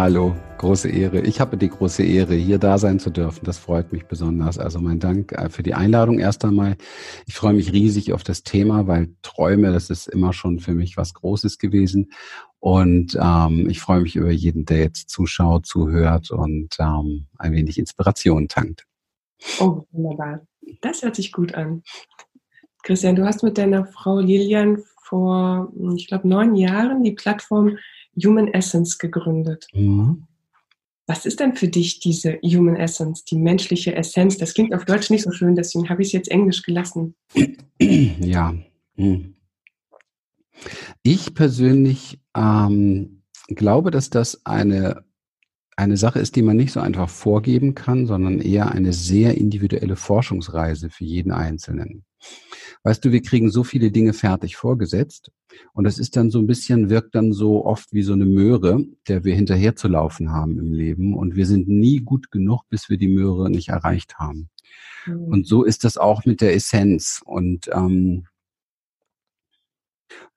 Hallo, große Ehre. Ich habe die große Ehre, hier da sein zu dürfen. Das freut mich besonders. Also mein Dank äh, für die Einladung erst einmal. Ich freue mich riesig auf das Thema, weil Träume, das ist immer schon für mich was Großes gewesen. Und ähm, ich freue mich über jeden, der jetzt zuschaut, zuhört und ähm, ein wenig Inspiration tankt. Oh, wunderbar. Das hört sich gut an. Christian, du hast mit deiner Frau Lilian vor, ich glaube, neun Jahren die Plattform Human Essence gegründet. Mhm. Was ist denn für dich diese Human Essence, die menschliche Essenz? Das klingt auf Deutsch nicht so schön, deswegen habe ich es jetzt Englisch gelassen. Ja. Hm. Ich persönlich ähm, glaube, dass das eine, eine Sache ist, die man nicht so einfach vorgeben kann, sondern eher eine sehr individuelle Forschungsreise für jeden Einzelnen. Weißt du, wir kriegen so viele Dinge fertig vorgesetzt und das ist dann so ein bisschen, wirkt dann so oft wie so eine Möhre, der wir hinterher zu laufen haben im Leben und wir sind nie gut genug, bis wir die Möhre nicht erreicht haben. Mhm. Und so ist das auch mit der Essenz und ähm,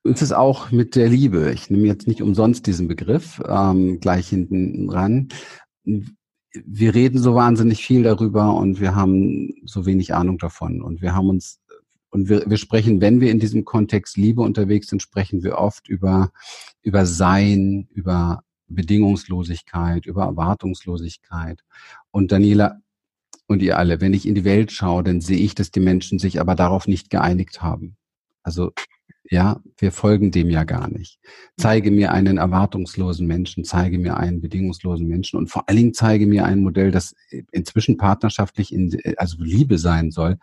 ist es auch mit der Liebe. Ich nehme jetzt nicht umsonst diesen Begriff ähm, gleich hinten ran. Wir reden so wahnsinnig viel darüber und wir haben so wenig Ahnung davon. Und wir haben uns und wir, wir sprechen, wenn wir in diesem Kontext Liebe unterwegs sind, sprechen wir oft über, über Sein, über Bedingungslosigkeit, über Erwartungslosigkeit. Und Daniela und ihr alle, wenn ich in die Welt schaue, dann sehe ich, dass die Menschen sich aber darauf nicht geeinigt haben. Also ja, wir folgen dem ja gar nicht. Zeige mir einen erwartungslosen Menschen, zeige mir einen bedingungslosen Menschen und vor allen Dingen zeige mir ein Modell, das inzwischen partnerschaftlich in, also Liebe sein soll.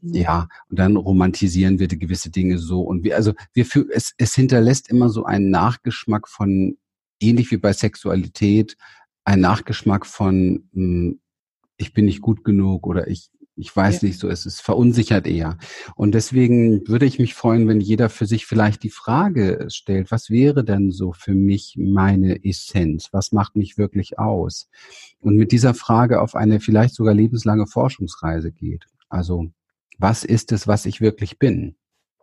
Mhm. Ja, und dann romantisieren wir die gewisse Dinge so und wir, also wir für, es, es hinterlässt immer so einen Nachgeschmack von, ähnlich wie bei Sexualität, ein Nachgeschmack von, hm, ich bin nicht gut genug oder ich, ich weiß ja. nicht, so ist es verunsichert eher. Und deswegen würde ich mich freuen, wenn jeder für sich vielleicht die Frage stellt, was wäre denn so für mich meine Essenz? Was macht mich wirklich aus? Und mit dieser Frage auf eine vielleicht sogar lebenslange Forschungsreise geht. Also, was ist es, was ich wirklich bin?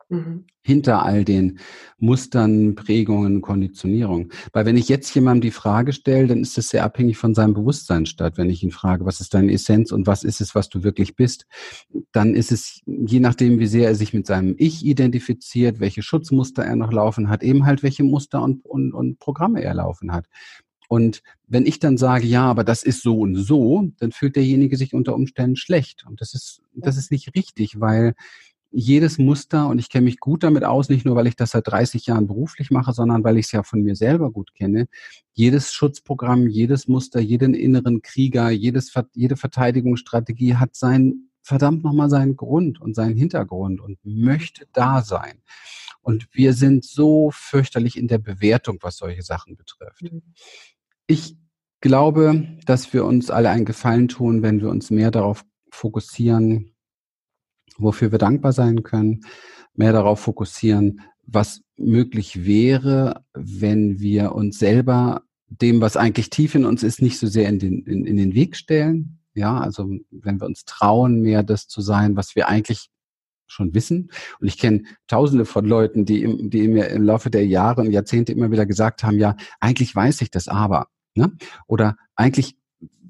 Mhm. Hinter all den Mustern, Prägungen, Konditionierung. Weil wenn ich jetzt jemandem die Frage stelle, dann ist es sehr abhängig von seinem Bewusstsein statt. Wenn ich ihn frage, was ist deine Essenz und was ist es, was du wirklich bist, dann ist es, je nachdem, wie sehr er sich mit seinem Ich identifiziert, welche Schutzmuster er noch laufen hat, eben halt welche Muster und, und, und Programme er laufen hat. Und wenn ich dann sage, ja, aber das ist so und so, dann fühlt derjenige sich unter Umständen schlecht. Und das ist, das ist nicht richtig, weil jedes Muster, und ich kenne mich gut damit aus, nicht nur, weil ich das seit 30 Jahren beruflich mache, sondern weil ich es ja von mir selber gut kenne, jedes Schutzprogramm, jedes Muster, jeden inneren Krieger, jedes, jede Verteidigungsstrategie hat sein, verdammt nochmal seinen Grund und seinen Hintergrund und möchte da sein. Und wir sind so fürchterlich in der Bewertung, was solche Sachen betrifft. Mhm. Ich glaube, dass wir uns alle einen Gefallen tun, wenn wir uns mehr darauf fokussieren, wofür wir dankbar sein können, mehr darauf fokussieren, was möglich wäre, wenn wir uns selber dem, was eigentlich tief in uns ist, nicht so sehr in den, in, in den Weg stellen. Ja, also wenn wir uns trauen, mehr das zu sein, was wir eigentlich schon wissen. Und ich kenne tausende von Leuten, die, im, die mir im Laufe der Jahre und Jahrzehnte immer wieder gesagt haben, ja, eigentlich weiß ich das aber. Ne? Oder eigentlich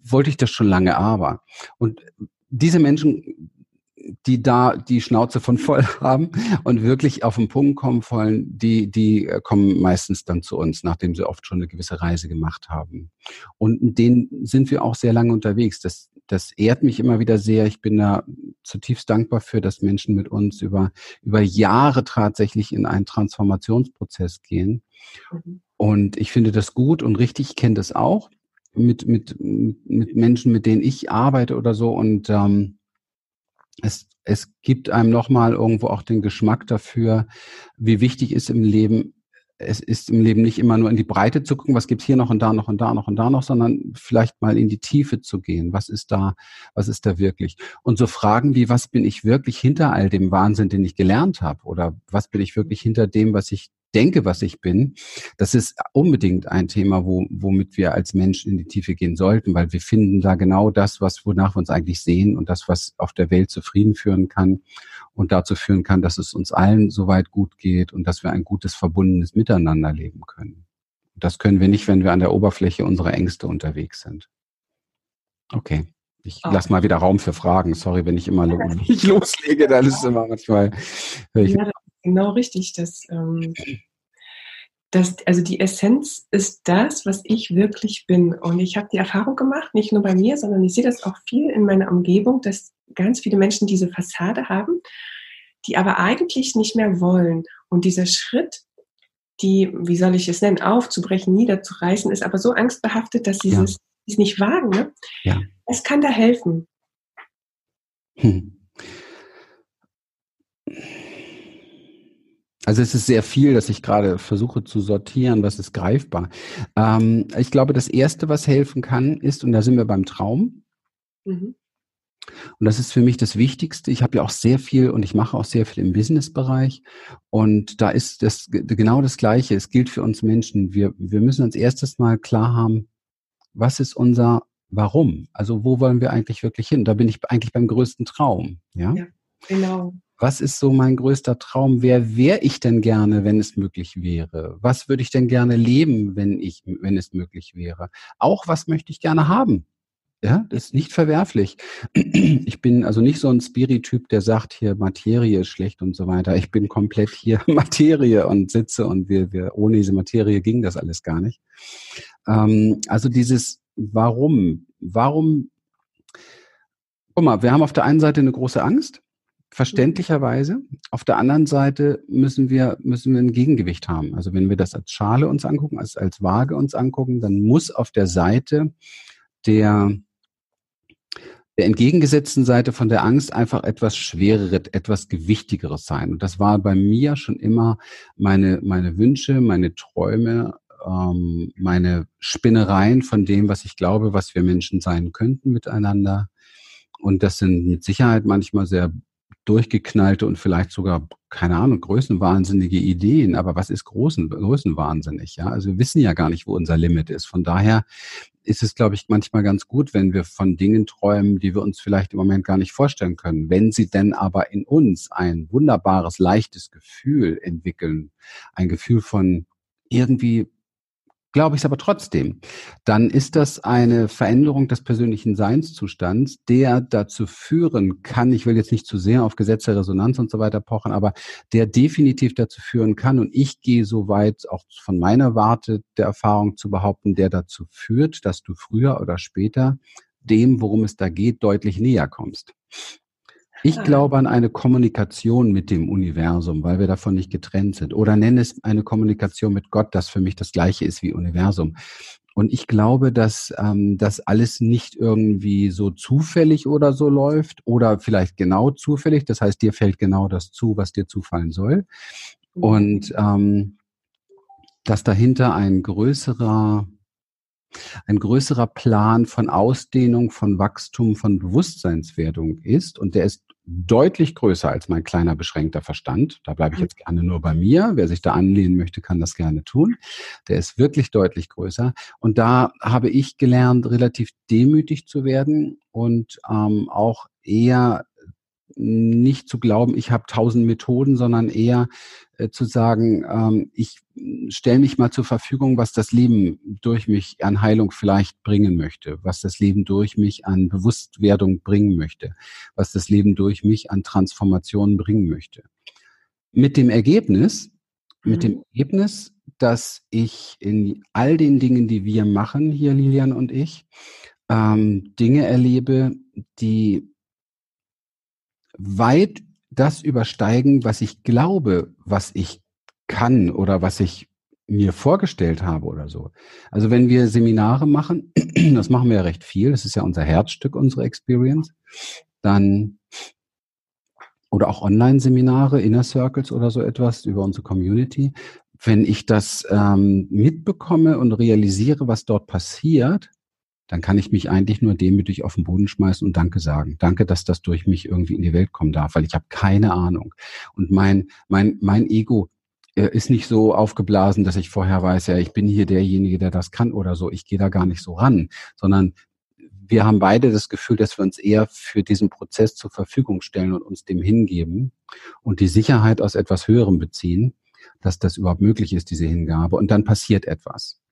wollte ich das schon lange aber. Und diese Menschen die da die Schnauze von voll haben und wirklich auf den Punkt kommen wollen, die, die äh, kommen meistens dann zu uns, nachdem sie oft schon eine gewisse Reise gemacht haben. Und in denen sind wir auch sehr lange unterwegs. Das, das ehrt mich immer wieder sehr. Ich bin da zutiefst dankbar für, dass Menschen mit uns über, über Jahre tatsächlich in einen Transformationsprozess gehen. Mhm. Und ich finde das gut und richtig. Ich kenne das auch mit, mit, mit Menschen, mit denen ich arbeite oder so. Und ähm, es, es gibt einem nochmal irgendwo auch den Geschmack dafür, wie wichtig ist im Leben, es ist im Leben nicht immer nur in die Breite zu gucken, was gibt's hier noch und da noch und da noch und da noch, sondern vielleicht mal in die Tiefe zu gehen. Was ist da, was ist da wirklich? Und so Fragen wie, was bin ich wirklich hinter all dem Wahnsinn, den ich gelernt habe? Oder was bin ich wirklich hinter dem, was ich denke, was ich bin, das ist unbedingt ein Thema, wo, womit wir als Mensch in die Tiefe gehen sollten, weil wir finden da genau das, was, wonach wir uns eigentlich sehen und das, was auf der Welt zufrieden führen kann und dazu führen kann, dass es uns allen soweit gut geht und dass wir ein gutes, verbundenes Miteinander leben können. Das können wir nicht, wenn wir an der Oberfläche unserer Ängste unterwegs sind. Okay. Ich oh. lasse mal wieder Raum für Fragen. Sorry, wenn ich immer lo ich loslege, dann ist immer manchmal. Ja, genau richtig. Das, ähm, das, also die Essenz ist das, was ich wirklich bin. Und ich habe die Erfahrung gemacht, nicht nur bei mir, sondern ich sehe das auch viel in meiner Umgebung, dass ganz viele Menschen diese Fassade haben, die aber eigentlich nicht mehr wollen. Und dieser Schritt, die, wie soll ich es nennen, aufzubrechen, niederzureißen, ist aber so angstbehaftet, dass sie ja. es nicht wagen. Ne? Ja. Es kann da helfen. Hm. Also es ist sehr viel, dass ich gerade versuche zu sortieren, was ist greifbar. Ähm, ich glaube, das Erste, was helfen kann, ist, und da sind wir beim Traum. Mhm. Und das ist für mich das Wichtigste. Ich habe ja auch sehr viel und ich mache auch sehr viel im Businessbereich. Und da ist das genau das Gleiche. Es gilt für uns Menschen. Wir, wir müssen uns erstes mal klar haben, was ist unser Warum? Also wo wollen wir eigentlich wirklich hin? Da bin ich eigentlich beim größten Traum. Ja, ja genau. Was ist so mein größter Traum? Wer wäre ich denn gerne, wenn es möglich wäre? Was würde ich denn gerne leben, wenn ich, wenn es möglich wäre? Auch was möchte ich gerne haben? Ja, das ist nicht verwerflich. Ich bin also nicht so ein Spirit-Typ, der sagt, hier Materie ist schlecht und so weiter. Ich bin komplett hier Materie und sitze und wir, wir ohne diese Materie ging das alles gar nicht. Ähm, also dieses Warum? Warum? Guck mal, wir haben auf der einen Seite eine große Angst, verständlicherweise. Auf der anderen Seite müssen wir, müssen wir ein Gegengewicht haben. Also wenn wir das als Schale uns angucken, als, als Waage uns angucken, dann muss auf der Seite der, der entgegengesetzten Seite von der Angst einfach etwas Schwereres, etwas Gewichtigeres sein. Und das war bei mir schon immer meine, meine Wünsche, meine Träume, ähm, meine Spinnereien von dem, was ich glaube, was wir Menschen sein könnten miteinander. Und das sind mit Sicherheit manchmal sehr durchgeknallte und vielleicht sogar, keine Ahnung, größenwahnsinnige Ideen. Aber was ist großen, größenwahnsinnig? Ja, also wir wissen ja gar nicht, wo unser Limit ist. Von daher ist es, glaube ich, manchmal ganz gut, wenn wir von Dingen träumen, die wir uns vielleicht im Moment gar nicht vorstellen können. Wenn sie denn aber in uns ein wunderbares, leichtes Gefühl entwickeln, ein Gefühl von irgendwie glaube ich es aber trotzdem, dann ist das eine Veränderung des persönlichen Seinszustands, der dazu führen kann, ich will jetzt nicht zu sehr auf Gesetze Resonanz und so weiter pochen, aber der definitiv dazu führen kann, und ich gehe so weit, auch von meiner Warte der Erfahrung zu behaupten, der dazu führt, dass du früher oder später dem, worum es da geht, deutlich näher kommst. Ich glaube an eine Kommunikation mit dem Universum, weil wir davon nicht getrennt sind. Oder nenne es eine Kommunikation mit Gott, das für mich das gleiche ist wie Universum. Und ich glaube, dass ähm, das alles nicht irgendwie so zufällig oder so läuft oder vielleicht genau zufällig. Das heißt, dir fällt genau das zu, was dir zufallen soll. Mhm. Und ähm, dass dahinter ein größerer ein größerer Plan von Ausdehnung, von Wachstum, von Bewusstseinswertung ist. Und der ist deutlich größer als mein kleiner beschränkter Verstand. Da bleibe ich mhm. jetzt gerne nur bei mir. Wer sich da anlehnen möchte, kann das gerne tun. Der ist wirklich deutlich größer. Und da habe ich gelernt, relativ demütig zu werden und ähm, auch eher nicht zu glauben, ich habe tausend Methoden, sondern eher äh, zu sagen, ähm, ich stelle mich mal zur Verfügung, was das Leben durch mich an Heilung vielleicht bringen möchte, was das Leben durch mich an Bewusstwerdung bringen möchte, was das Leben durch mich an Transformation bringen möchte. Mit dem Ergebnis, mhm. mit dem Ergebnis, dass ich in all den Dingen, die wir machen, hier Lilian und ich, ähm, Dinge erlebe, die weit das übersteigen, was ich glaube, was ich kann oder was ich mir vorgestellt habe oder so. Also wenn wir Seminare machen, das machen wir ja recht viel, das ist ja unser Herzstück, unsere Experience, dann oder auch Online-Seminare, Inner Circles oder so etwas über unsere Community. Wenn ich das ähm, mitbekomme und realisiere, was dort passiert, dann kann ich mich eigentlich nur demütig auf den Boden schmeißen und Danke sagen. Danke, dass das durch mich irgendwie in die Welt kommen darf, weil ich habe keine Ahnung. Und mein, mein, mein Ego äh, ist nicht so aufgeblasen, dass ich vorher weiß, ja, ich bin hier derjenige, der das kann oder so. Ich gehe da gar nicht so ran, sondern wir haben beide das Gefühl, dass wir uns eher für diesen Prozess zur Verfügung stellen und uns dem hingeben und die Sicherheit aus etwas Höherem beziehen, dass das überhaupt möglich ist, diese Hingabe. Und dann passiert etwas.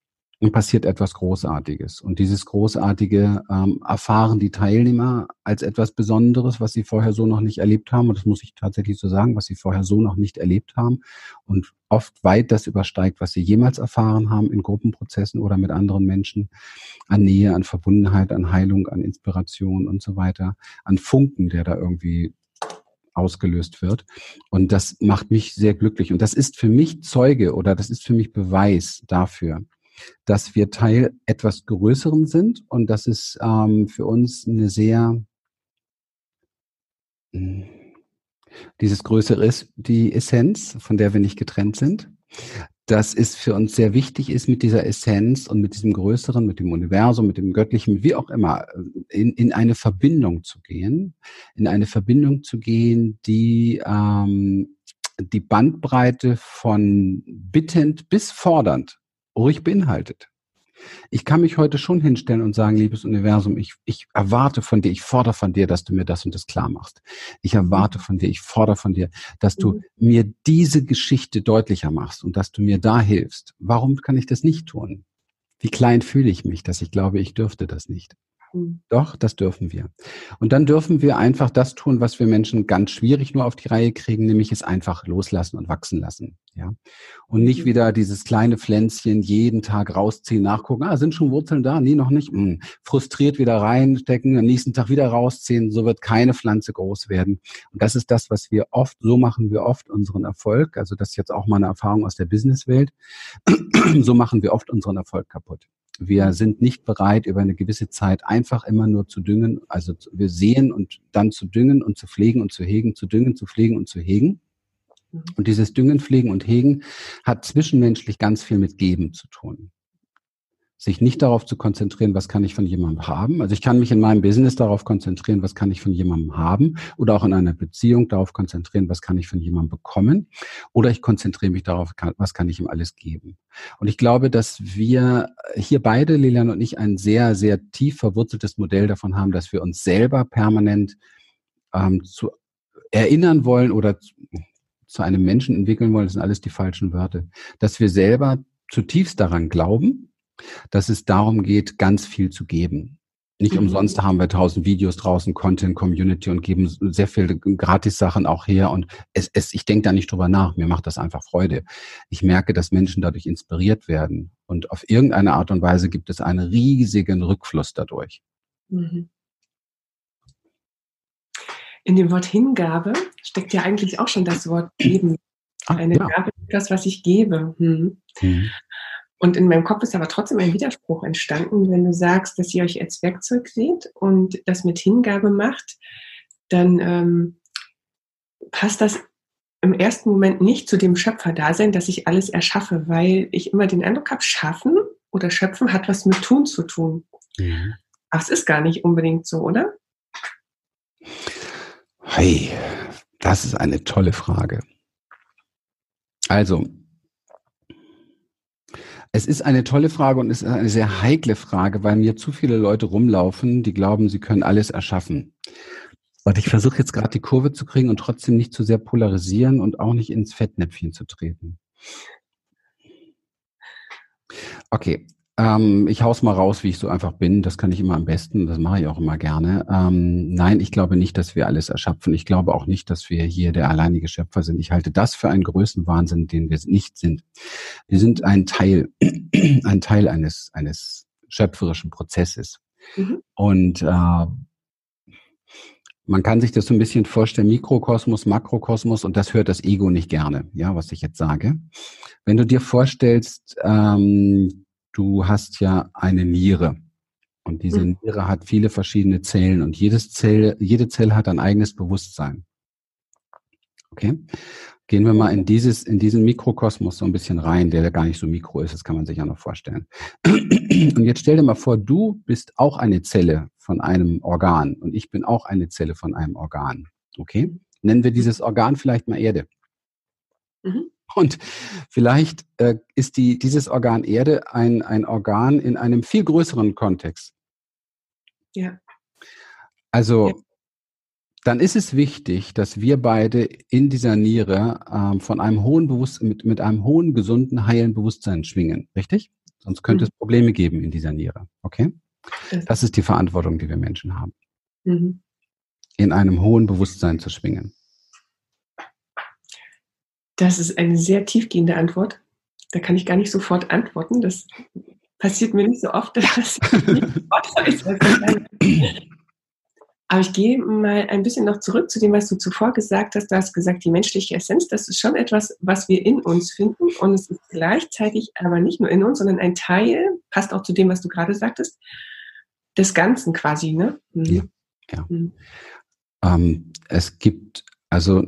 Dann passiert etwas Großartiges. Und dieses Großartige ähm, erfahren die Teilnehmer als etwas Besonderes, was sie vorher so noch nicht erlebt haben. Und das muss ich tatsächlich so sagen, was sie vorher so noch nicht erlebt haben. Und oft weit das übersteigt, was sie jemals erfahren haben in Gruppenprozessen oder mit anderen Menschen. An Nähe, an Verbundenheit, an Heilung, an Inspiration und so weiter. An Funken, der da irgendwie ausgelöst wird. Und das macht mich sehr glücklich. Und das ist für mich Zeuge oder das ist für mich Beweis dafür, dass wir Teil etwas Größeren sind und dass es ähm, für uns eine sehr, hm, dieses Größere ist die Essenz, von der wir nicht getrennt sind. Dass es für uns sehr wichtig ist, mit dieser Essenz und mit diesem Größeren, mit dem Universum, mit dem Göttlichen, wie auch immer, in, in eine Verbindung zu gehen, in eine Verbindung zu gehen, die ähm, die Bandbreite von bittend bis fordernd ruhig beinhaltet. Ich kann mich heute schon hinstellen und sagen, liebes Universum, ich, ich erwarte von dir, ich fordere von dir, dass du mir das und das klar machst. Ich erwarte von dir, ich fordere von dir, dass du mhm. mir diese Geschichte deutlicher machst und dass du mir da hilfst. Warum kann ich das nicht tun? Wie klein fühle ich mich, dass ich glaube, ich dürfte das nicht? Mhm. Doch, das dürfen wir. Und dann dürfen wir einfach das tun, was wir Menschen ganz schwierig nur auf die Reihe kriegen, nämlich es einfach loslassen und wachsen lassen. Ja. Und nicht mhm. wieder dieses kleine Pflänzchen jeden Tag rausziehen, nachgucken, ah, sind schon Wurzeln da? Nee, noch nicht. Hm. Frustriert wieder reinstecken, am nächsten Tag wieder rausziehen, so wird keine Pflanze groß werden. Und das ist das, was wir oft, so machen wir oft unseren Erfolg. Also das ist jetzt auch mal eine Erfahrung aus der Businesswelt. so machen wir oft unseren Erfolg kaputt. Wir sind nicht bereit, über eine gewisse Zeit einfach immer nur zu düngen. Also wir sehen und dann zu düngen und zu pflegen und zu hegen, zu düngen, zu pflegen und zu hegen. Mhm. Und dieses Düngen, Pflegen und Hegen hat zwischenmenschlich ganz viel mit Geben zu tun sich nicht darauf zu konzentrieren, was kann ich von jemandem haben. Also ich kann mich in meinem Business darauf konzentrieren, was kann ich von jemandem haben oder auch in einer Beziehung darauf konzentrieren, was kann ich von jemandem bekommen oder ich konzentriere mich darauf, was kann ich ihm alles geben. Und ich glaube, dass wir hier beide, Lilian und ich, ein sehr, sehr tief verwurzeltes Modell davon haben, dass wir uns selber permanent ähm, zu erinnern wollen oder zu einem Menschen entwickeln wollen, das sind alles die falschen Wörter, dass wir selber zutiefst daran glauben, dass es darum geht, ganz viel zu geben. Nicht mhm. umsonst haben wir tausend Videos draußen, Content, Community und geben sehr viele Gratis-Sachen auch her. Und es, es, ich denke da nicht drüber nach. Mir macht das einfach Freude. Ich merke, dass Menschen dadurch inspiriert werden. Und auf irgendeine Art und Weise gibt es einen riesigen Rückfluss dadurch. Mhm. In dem Wort Hingabe steckt ja eigentlich auch schon das Wort geben. Ah, Eine ja. Gabe ist das, was ich gebe. Mhm. Mhm. Und in meinem Kopf ist aber trotzdem ein Widerspruch entstanden, wenn du sagst, dass ihr euch als Werkzeug seht und das mit Hingabe macht, dann ähm, passt das im ersten Moment nicht zu dem Schöpferdasein, dass ich alles erschaffe, weil ich immer den Eindruck habe, schaffen oder schöpfen hat was mit tun zu tun. Mhm. Ach, es ist gar nicht unbedingt so, oder? Hey, das ist eine tolle Frage. Also, es ist eine tolle Frage und es ist eine sehr heikle Frage, weil mir zu viele Leute rumlaufen, die glauben, sie können alles erschaffen. Und ich versuche jetzt gerade die Kurve zu kriegen und trotzdem nicht zu sehr polarisieren und auch nicht ins Fettnäpfchen zu treten. Okay, ähm, ich hau's mal raus, wie ich so einfach bin. Das kann ich immer am besten. Das mache ich auch immer gerne. Ähm, nein, ich glaube nicht, dass wir alles erschöpfen. Ich glaube auch nicht, dass wir hier der alleinige Schöpfer sind. Ich halte das für einen Größenwahnsinn, den wir nicht sind. Wir sind ein Teil, ein Teil eines, eines schöpferischen Prozesses. Mhm. Und äh, man kann sich das so ein bisschen vorstellen, Mikrokosmos, Makrokosmos, und das hört das Ego nicht gerne, ja, was ich jetzt sage. Wenn du dir vorstellst, ähm, du hast ja eine Niere. Und diese mhm. Niere hat viele verschiedene Zellen und jedes Zell, jede Zelle hat ein eigenes Bewusstsein. Okay? Gehen wir mal in dieses, in diesen Mikrokosmos so ein bisschen rein, der gar nicht so mikro ist, das kann man sich ja noch vorstellen. Und jetzt stell dir mal vor, du bist auch eine Zelle von einem Organ und ich bin auch eine Zelle von einem Organ. Okay? Nennen wir dieses Organ vielleicht mal Erde. Mhm. Und vielleicht äh, ist die, dieses Organ Erde ein, ein Organ in einem viel größeren Kontext. Ja. Also ja. dann ist es wichtig, dass wir beide in dieser Niere ähm, von einem hohen Bewusstsein, mit, mit einem hohen, gesunden, heilen Bewusstsein schwingen. Richtig? Sonst könnte mhm. es Probleme geben in dieser Niere. Okay? Das ist die Verantwortung, die wir Menschen haben. Mhm. In einem hohen Bewusstsein zu schwingen. Das ist eine sehr tiefgehende Antwort. Da kann ich gar nicht sofort antworten. Das passiert mir nicht so oft, dass ich nicht sofort weiß. Aber ich gehe mal ein bisschen noch zurück zu dem, was du zuvor gesagt hast. Du hast gesagt, die menschliche Essenz, das ist schon etwas, was wir in uns finden. Und es ist gleichzeitig aber nicht nur in uns, sondern ein Teil, passt auch zu dem, was du gerade sagtest, des Ganzen quasi, ne? Mhm. Ja. ja. Mhm. Ähm, es gibt, also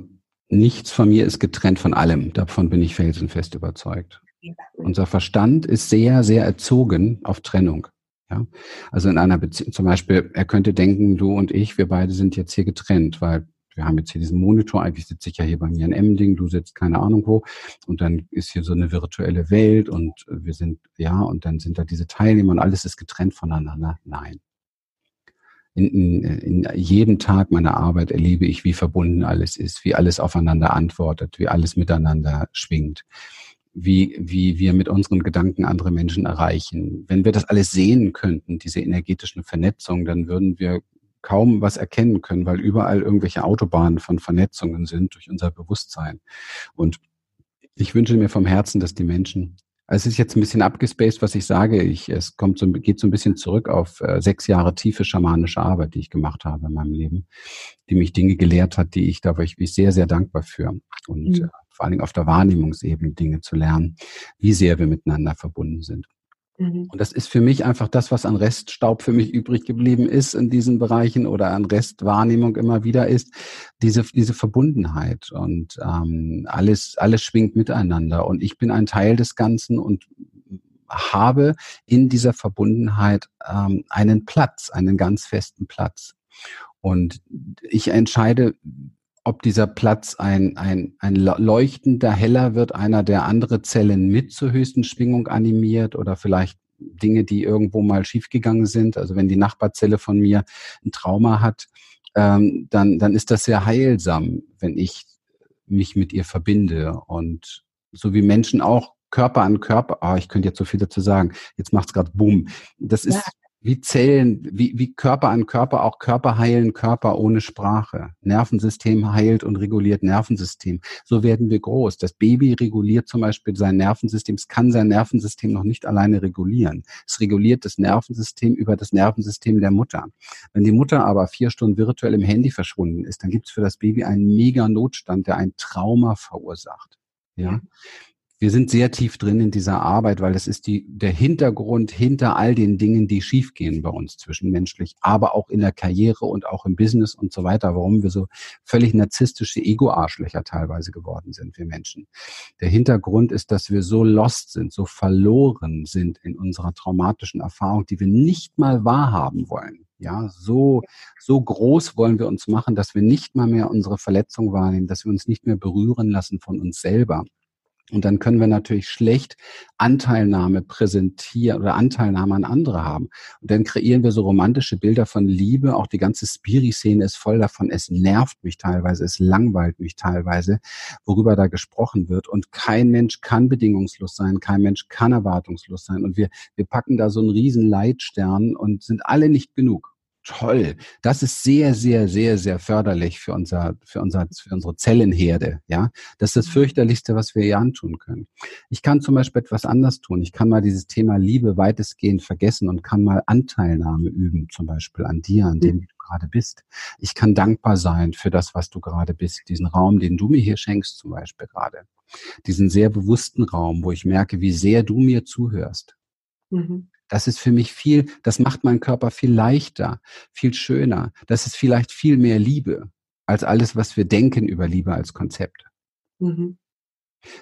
nichts von mir ist getrennt von allem. Davon bin ich felsenfest überzeugt. Unser Verstand ist sehr, sehr erzogen auf Trennung. Ja? Also in einer Beziehung, zum Beispiel, er könnte denken, du und ich, wir beide sind jetzt hier getrennt, weil wir haben jetzt hier diesen Monitor, eigentlich sitze ich ja hier bei mir in Emding, du sitzt keine Ahnung wo und dann ist hier so eine virtuelle Welt und wir sind, ja, und dann sind da diese Teilnehmer und alles ist getrennt voneinander. Nein. In, in, in jedem Tag meiner Arbeit erlebe ich, wie verbunden alles ist, wie alles aufeinander antwortet, wie alles miteinander schwingt wie, wie wir mit unseren Gedanken andere Menschen erreichen. Wenn wir das alles sehen könnten, diese energetischen Vernetzungen, dann würden wir kaum was erkennen können, weil überall irgendwelche Autobahnen von Vernetzungen sind durch unser Bewusstsein. Und ich wünsche mir vom Herzen, dass die Menschen es ist jetzt ein bisschen abgespaced, was ich sage. Ich, es kommt so, geht so ein bisschen zurück auf äh, sechs Jahre tiefe schamanische Arbeit, die ich gemacht habe in meinem Leben, die mich Dinge gelehrt hat, die ich, da war ich, ich sehr, sehr dankbar für. Und mhm. äh, vor allen Dingen auf der Wahrnehmungsebene Dinge zu lernen, wie sehr wir miteinander verbunden sind. Mhm. Und das ist für mich einfach das, was an Reststaub für mich übrig geblieben ist in diesen Bereichen oder an Restwahrnehmung immer wieder ist, diese, diese Verbundenheit und ähm, alles, alles schwingt miteinander und ich bin ein Teil des Ganzen und habe in dieser Verbundenheit ähm, einen Platz, einen ganz festen Platz. Und ich entscheide, ob dieser Platz ein, ein, ein leuchtender, heller wird, einer, der andere Zellen mit zur höchsten Schwingung animiert oder vielleicht Dinge, die irgendwo mal schiefgegangen sind. Also wenn die Nachbarzelle von mir ein Trauma hat, ähm, dann, dann ist das sehr heilsam, wenn ich mich mit ihr verbinde. Und so wie Menschen auch Körper an Körper, ah, ich könnte jetzt so viel dazu sagen, jetzt macht's gerade Boom. Das ist, wie Zellen, wie, wie Körper an Körper, auch Körper heilen Körper ohne Sprache. Nervensystem heilt und reguliert Nervensystem. So werden wir groß. Das Baby reguliert zum Beispiel sein Nervensystem. Es kann sein Nervensystem noch nicht alleine regulieren. Es reguliert das Nervensystem über das Nervensystem der Mutter. Wenn die Mutter aber vier Stunden virtuell im Handy verschwunden ist, dann gibt es für das Baby einen mega Notstand, der ein Trauma verursacht. Ja wir sind sehr tief drin in dieser Arbeit, weil das ist die, der Hintergrund hinter all den Dingen, die schiefgehen bei uns zwischenmenschlich, aber auch in der Karriere und auch im Business und so weiter, warum wir so völlig narzisstische Ego-Arschlöcher teilweise geworden sind, wir Menschen. Der Hintergrund ist, dass wir so lost sind, so verloren sind in unserer traumatischen Erfahrung, die wir nicht mal wahrhaben wollen. Ja, so, so groß wollen wir uns machen, dass wir nicht mal mehr unsere Verletzung wahrnehmen, dass wir uns nicht mehr berühren lassen von uns selber. Und dann können wir natürlich schlecht Anteilnahme präsentieren oder Anteilnahme an andere haben. Und dann kreieren wir so romantische Bilder von Liebe. Auch die ganze Spiri-Szene ist voll davon. Es nervt mich teilweise, es langweilt mich teilweise, worüber da gesprochen wird. Und kein Mensch kann bedingungslos sein, kein Mensch kann erwartungslos sein. Und wir, wir packen da so einen riesen Leitstern und sind alle nicht genug toll. Das ist sehr, sehr, sehr, sehr förderlich für unser, für unser, für unsere Zellenherde. Ja, das ist das mhm. fürchterlichste, was wir ihr antun können. Ich kann zum Beispiel etwas anders tun. Ich kann mal dieses Thema Liebe weitestgehend vergessen und kann mal Anteilnahme üben, zum Beispiel an dir, an dem, wie du gerade bist. Ich kann dankbar sein für das, was du gerade bist, diesen Raum, den du mir hier schenkst, zum Beispiel gerade. Diesen sehr bewussten Raum, wo ich merke, wie sehr du mir zuhörst. Mhm. Das ist für mich viel, das macht meinen Körper viel leichter, viel schöner. Das ist vielleicht viel mehr Liebe als alles, was wir denken über Liebe als Konzept. Mhm.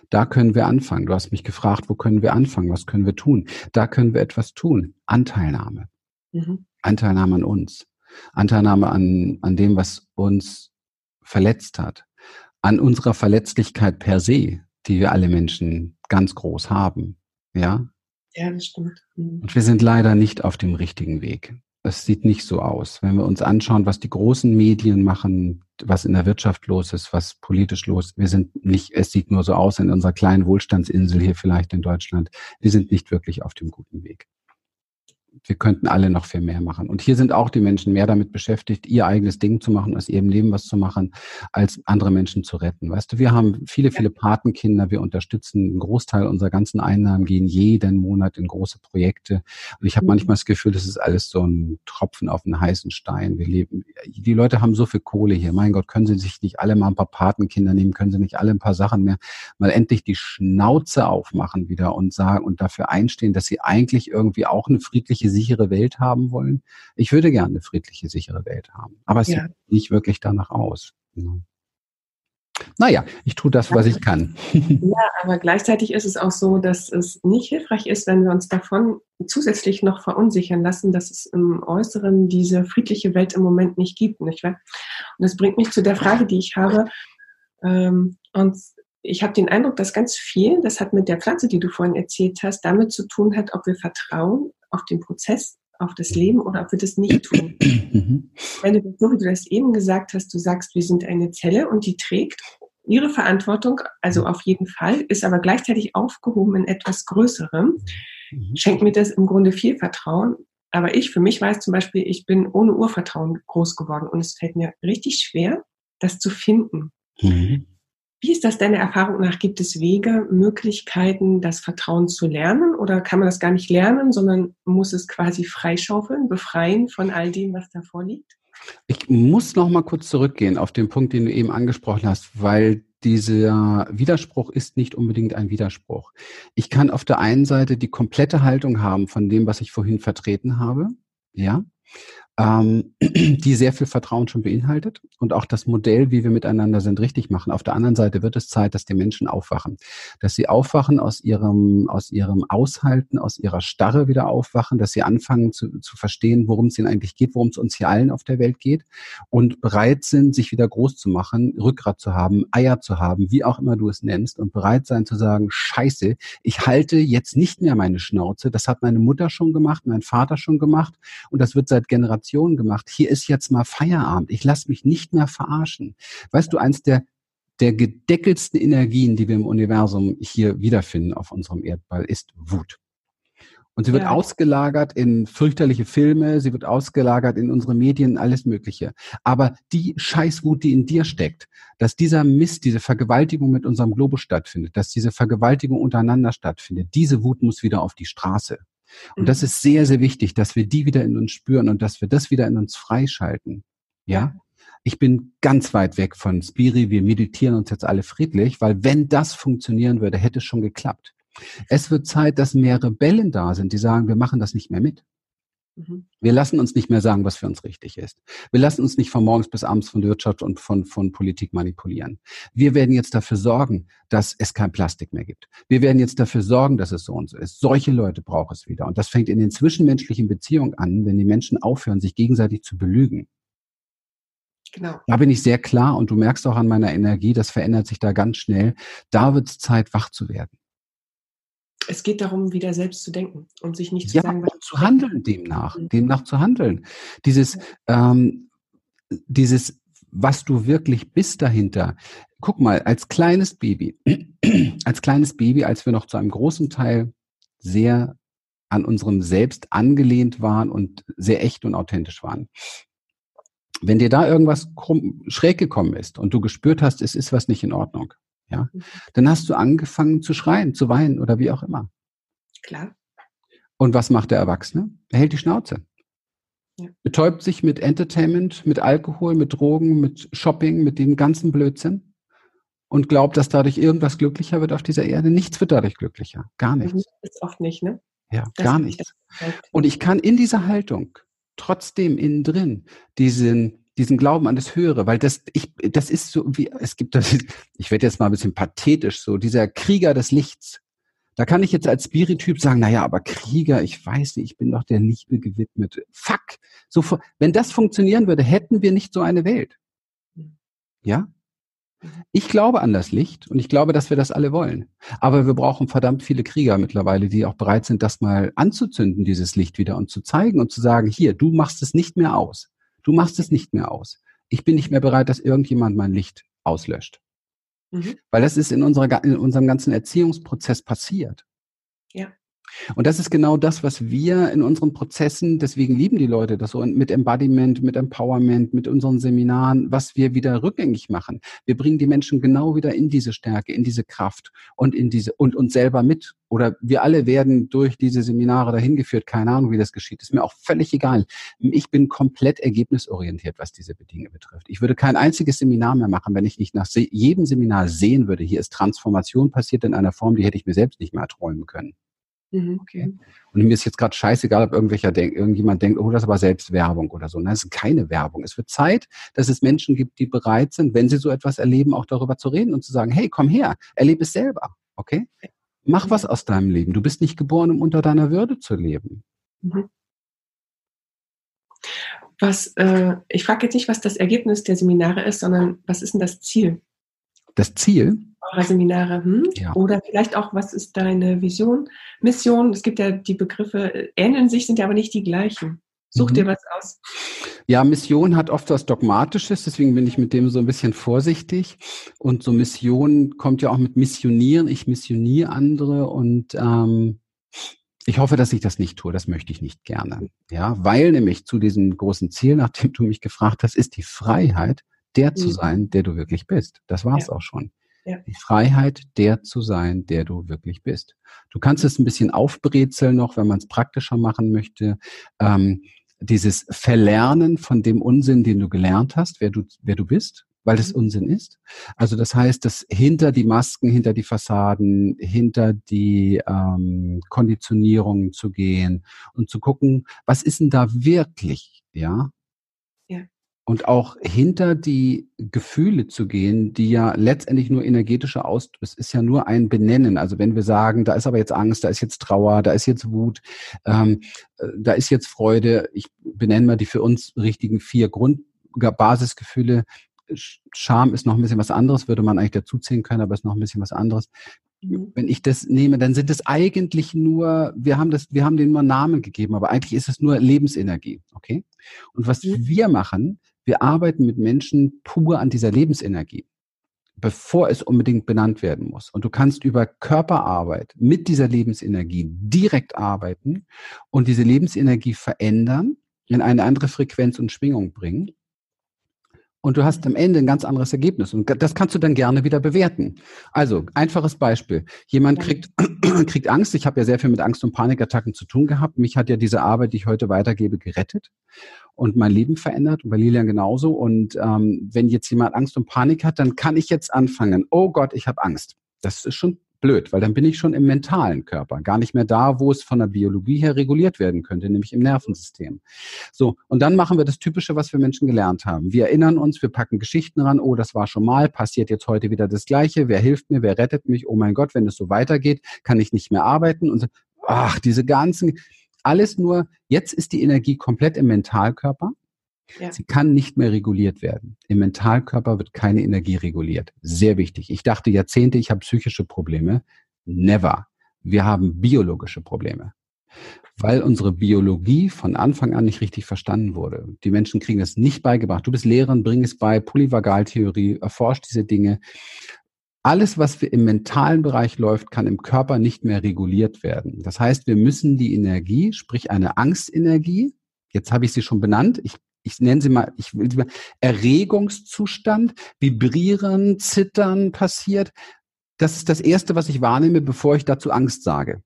Da können wir anfangen. Du hast mich gefragt, wo können wir anfangen? Was können wir tun? Da können wir etwas tun. Anteilnahme. Mhm. Anteilnahme an uns. Anteilnahme an, an dem, was uns verletzt hat. An unserer Verletzlichkeit per se, die wir alle Menschen ganz groß haben. Ja, ja, das stimmt. Mhm. Und wir sind leider nicht auf dem richtigen Weg. es sieht nicht so aus. Wenn wir uns anschauen, was die großen Medien machen, was in der Wirtschaft los ist, was politisch los ist, wir sind nicht, es sieht nur so aus in unserer kleinen Wohlstandsinsel hier vielleicht in Deutschland. Wir sind nicht wirklich auf dem guten Weg wir könnten alle noch viel mehr machen. Und hier sind auch die Menschen mehr damit beschäftigt, ihr eigenes Ding zu machen, aus ihrem Leben was zu machen, als andere Menschen zu retten. Weißt du, wir haben viele, viele Patenkinder, wir unterstützen einen Großteil unserer ganzen Einnahmen, gehen jeden Monat in große Projekte. Und ich habe mhm. manchmal das Gefühl, das ist alles so ein Tropfen auf einen heißen Stein. Wir leben, die Leute haben so viel Kohle hier. Mein Gott, können sie sich nicht alle mal ein paar Patenkinder nehmen, können sie nicht alle ein paar Sachen mehr, mal endlich die Schnauze aufmachen wieder und sagen und dafür einstehen, dass sie eigentlich irgendwie auch eine friedliche friedliche, sichere Welt haben wollen. Ich würde gerne eine friedliche, sichere Welt haben. Aber es ja. sieht nicht wirklich danach aus. Naja, ich tue das, was ich kann. Ja, aber gleichzeitig ist es auch so, dass es nicht hilfreich ist, wenn wir uns davon zusätzlich noch verunsichern lassen, dass es im Äußeren diese friedliche Welt im Moment nicht gibt. Nicht wahr? Und das bringt mich zu der Frage, die ich habe. Ähm, und ich habe den Eindruck, dass ganz viel, das hat mit der Pflanze, die du vorhin erzählt hast, damit zu tun hat, ob wir vertrauen auf den Prozess, auf das Leben oder ob wir das nicht tun. Mhm. Wenn du, so wie du das eben gesagt hast, du sagst, wir sind eine Zelle und die trägt ihre Verantwortung, also auf jeden Fall, ist aber gleichzeitig aufgehoben in etwas Größerem, mhm. schenkt mir das im Grunde viel Vertrauen. Aber ich für mich weiß zum Beispiel, ich bin ohne Urvertrauen groß geworden und es fällt mir richtig schwer, das zu finden. Mhm. Wie ist das deiner Erfahrung nach? Gibt es Wege, Möglichkeiten, das Vertrauen zu lernen oder kann man das gar nicht lernen, sondern muss es quasi freischaufeln, befreien von all dem, was davor liegt? Ich muss noch mal kurz zurückgehen auf den Punkt, den du eben angesprochen hast, weil dieser Widerspruch ist nicht unbedingt ein Widerspruch. Ich kann auf der einen Seite die komplette Haltung haben von dem, was ich vorhin vertreten habe, ja, ähm, die sehr viel Vertrauen schon beinhaltet und auch das Modell, wie wir miteinander sind, richtig machen. Auf der anderen Seite wird es Zeit, dass die Menschen aufwachen, dass sie aufwachen aus ihrem, aus ihrem Aushalten, aus ihrer Starre wieder aufwachen, dass sie anfangen zu, zu verstehen, worum es ihnen eigentlich geht, worum es uns hier allen auf der Welt geht und bereit sind, sich wieder groß zu machen, Rückgrat zu haben, Eier zu haben, wie auch immer du es nennst und bereit sein zu sagen, scheiße, ich halte jetzt nicht mehr meine Schnauze, das hat meine Mutter schon gemacht, mein Vater schon gemacht und das wird seit Generationen Demonstration gemacht. Hier ist jetzt mal Feierabend. Ich lasse mich nicht mehr verarschen. Weißt du, eins der der gedeckelsten Energien, die wir im Universum hier wiederfinden auf unserem Erdball, ist Wut. Und sie wird ja. ausgelagert in fürchterliche Filme, sie wird ausgelagert in unsere Medien, alles Mögliche. Aber die Scheißwut, die in dir steckt, dass dieser Mist, diese Vergewaltigung mit unserem Globus stattfindet, dass diese Vergewaltigung untereinander stattfindet, diese Wut muss wieder auf die Straße. Und das mhm. ist sehr, sehr wichtig, dass wir die wieder in uns spüren und dass wir das wieder in uns freischalten. Ja? Ich bin ganz weit weg von Spiri. Wir meditieren uns jetzt alle friedlich, weil wenn das funktionieren würde, hätte es schon geklappt. Es wird Zeit, dass mehr Rebellen da sind, die sagen, wir machen das nicht mehr mit. Mhm. Wir lassen uns nicht mehr sagen, was für uns richtig ist. Wir lassen uns nicht von morgens bis abends von Wirtschaft und von, von Politik manipulieren. Wir werden jetzt dafür sorgen, dass es kein Plastik mehr gibt. Wir werden jetzt dafür sorgen, dass es so und so ist. Solche Leute braucht es wieder. Und das fängt in den zwischenmenschlichen Beziehungen an, wenn die Menschen aufhören, sich gegenseitig zu belügen. Genau. Da bin ich sehr klar und du merkst auch an meiner Energie, das verändert sich da ganz schnell. Da wird es Zeit, wach zu werden es geht darum, wieder selbst zu denken und sich nicht zu ja, sagen, was zu handeln demnach, mhm. demnach zu handeln. Dieses, ähm, dieses, was du wirklich bist dahinter. Guck mal, als kleines Baby, als kleines Baby, als wir noch zu einem großen Teil sehr an unserem Selbst angelehnt waren und sehr echt und authentisch waren. Wenn dir da irgendwas krumm, schräg gekommen ist und du gespürt hast, es ist was nicht in Ordnung, ja, mhm. dann hast du angefangen zu schreien, zu weinen oder wie auch immer. Klar. Und was macht der Erwachsene? Er hält die Schnauze. Ja. Betäubt sich mit Entertainment, mit Alkohol, mit Drogen, mit Shopping, mit dem ganzen Blödsinn und glaubt, dass dadurch irgendwas glücklicher wird auf dieser Erde. Nichts wird dadurch glücklicher. Gar nichts. Das ist oft nicht, ne? Ja, das gar nichts. Und ich kann in dieser Haltung trotzdem innen drin diesen diesen Glauben an das Höhere, weil das, ich, das ist so wie, es gibt das, ich werde jetzt mal ein bisschen pathetisch, so dieser Krieger des Lichts. Da kann ich jetzt als Spirityp sagen, naja, aber Krieger, ich weiß nicht, ich bin doch der Liebe gewidmet. Fuck! So, wenn das funktionieren würde, hätten wir nicht so eine Welt. Ja? Ich glaube an das Licht und ich glaube, dass wir das alle wollen. Aber wir brauchen verdammt viele Krieger mittlerweile, die auch bereit sind, das mal anzuzünden, dieses Licht wieder und zu zeigen und zu sagen, hier, du machst es nicht mehr aus. Du machst es nicht mehr aus. Ich bin nicht mehr bereit, dass irgendjemand mein Licht auslöscht. Mhm. Weil das ist in, unserer, in unserem ganzen Erziehungsprozess passiert. Ja. Und das ist genau das, was wir in unseren Prozessen, deswegen lieben die Leute das so, und mit Embodiment, mit Empowerment, mit unseren Seminaren, was wir wieder rückgängig machen. Wir bringen die Menschen genau wieder in diese Stärke, in diese Kraft und in diese, und uns selber mit. Oder wir alle werden durch diese Seminare dahin geführt. Keine Ahnung, wie das geschieht. Ist mir auch völlig egal. Ich bin komplett ergebnisorientiert, was diese Dinge betrifft. Ich würde kein einziges Seminar mehr machen, wenn ich nicht nach jedem Seminar sehen würde, hier ist Transformation passiert in einer Form, die hätte ich mir selbst nicht mehr träumen können. Mhm. Okay. Und mir ist jetzt gerade scheißegal, ob irgendwelcher denk, irgendjemand denkt, oh, das ist aber selbst Werbung oder so. Nein, es ist keine Werbung. Es wird Zeit, dass es Menschen gibt, die bereit sind, wenn sie so etwas erleben, auch darüber zu reden und zu sagen, hey, komm her, erlebe es selber. Okay? Mach was aus deinem Leben. Du bist nicht geboren, um unter deiner Würde zu leben. Mhm. Was, äh, ich frage jetzt nicht, was das Ergebnis der Seminare ist, sondern was ist denn das Ziel? Das Ziel? Seminare. Hm? Ja. Oder vielleicht auch, was ist deine Vision, Mission? Es gibt ja die Begriffe, äh, ähneln sich, sind ja aber nicht die gleichen. Such mhm. dir was aus. Ja, Mission hat oft was Dogmatisches, deswegen bin ich mit dem so ein bisschen vorsichtig. Und so Mission kommt ja auch mit Missionieren. Ich missioniere andere und ähm, ich hoffe, dass ich das nicht tue. Das möchte ich nicht gerne. Ja, weil nämlich zu diesem großen Ziel, nachdem du mich gefragt hast, ist die Freiheit, der zu mhm. sein, der du wirklich bist. Das war's ja. auch schon. Ja. Die Freiheit, der zu sein, der du wirklich bist. Du kannst es ein bisschen aufbrezeln noch, wenn man es praktischer machen möchte. Ähm, dieses Verlernen von dem Unsinn, den du gelernt hast, wer du, wer du bist, weil es mhm. Unsinn ist. Also das heißt, dass hinter die Masken, hinter die Fassaden, hinter die ähm, Konditionierungen zu gehen und zu gucken, was ist denn da wirklich, ja? Und auch hinter die Gefühle zu gehen, die ja letztendlich nur energetische Ausdrücke, es ist ja nur ein Benennen. Also wenn wir sagen, da ist aber jetzt Angst, da ist jetzt Trauer, da ist jetzt Wut, ähm, äh, da ist jetzt Freude, ich benenne mal die für uns richtigen vier Grundbasisgefühle. Scham ist noch ein bisschen was anderes, würde man eigentlich dazuzählen können, aber ist noch ein bisschen was anderes. Mhm. Wenn ich das nehme, dann sind es eigentlich nur, wir haben das, wir haben denen nur Namen gegeben, aber eigentlich ist es nur Lebensenergie, okay? Und was mhm. wir machen, wir arbeiten mit Menschen pur an dieser Lebensenergie, bevor es unbedingt benannt werden muss. Und du kannst über Körperarbeit mit dieser Lebensenergie direkt arbeiten und diese Lebensenergie verändern, in eine andere Frequenz und Schwingung bringen und du hast am Ende ein ganz anderes Ergebnis. Und das kannst du dann gerne wieder bewerten. Also, einfaches Beispiel. Jemand kriegt, kriegt Angst. Ich habe ja sehr viel mit Angst- und Panikattacken zu tun gehabt. Mich hat ja diese Arbeit, die ich heute weitergebe, gerettet und mein Leben verändert. Und bei Lilian genauso. Und ähm, wenn jetzt jemand Angst und Panik hat, dann kann ich jetzt anfangen. Oh Gott, ich habe Angst. Das ist schon blöd, weil dann bin ich schon im mentalen Körper, gar nicht mehr da, wo es von der Biologie her reguliert werden könnte, nämlich im Nervensystem. So, und dann machen wir das Typische, was wir Menschen gelernt haben. Wir erinnern uns, wir packen Geschichten ran, oh, das war schon mal, passiert jetzt heute wieder das Gleiche, wer hilft mir, wer rettet mich, oh mein Gott, wenn es so weitergeht, kann ich nicht mehr arbeiten und ach, diese ganzen, alles nur, jetzt ist die Energie komplett im Mentalkörper ja. Sie kann nicht mehr reguliert werden. Im Mentalkörper wird keine Energie reguliert. Sehr wichtig. Ich dachte Jahrzehnte, ich habe psychische Probleme. Never. Wir haben biologische Probleme. Weil unsere Biologie von Anfang an nicht richtig verstanden wurde. Die Menschen kriegen das nicht beigebracht. Du bist Lehrerin, bring es bei, Polyvagaltheorie, erforscht diese Dinge. Alles, was im mentalen Bereich läuft, kann im Körper nicht mehr reguliert werden. Das heißt, wir müssen die Energie, sprich eine Angstenergie, jetzt habe ich sie schon benannt, ich ich nenne sie mal, ich will sie mal, Erregungszustand, Vibrieren, Zittern passiert. Das ist das Erste, was ich wahrnehme, bevor ich dazu Angst sage.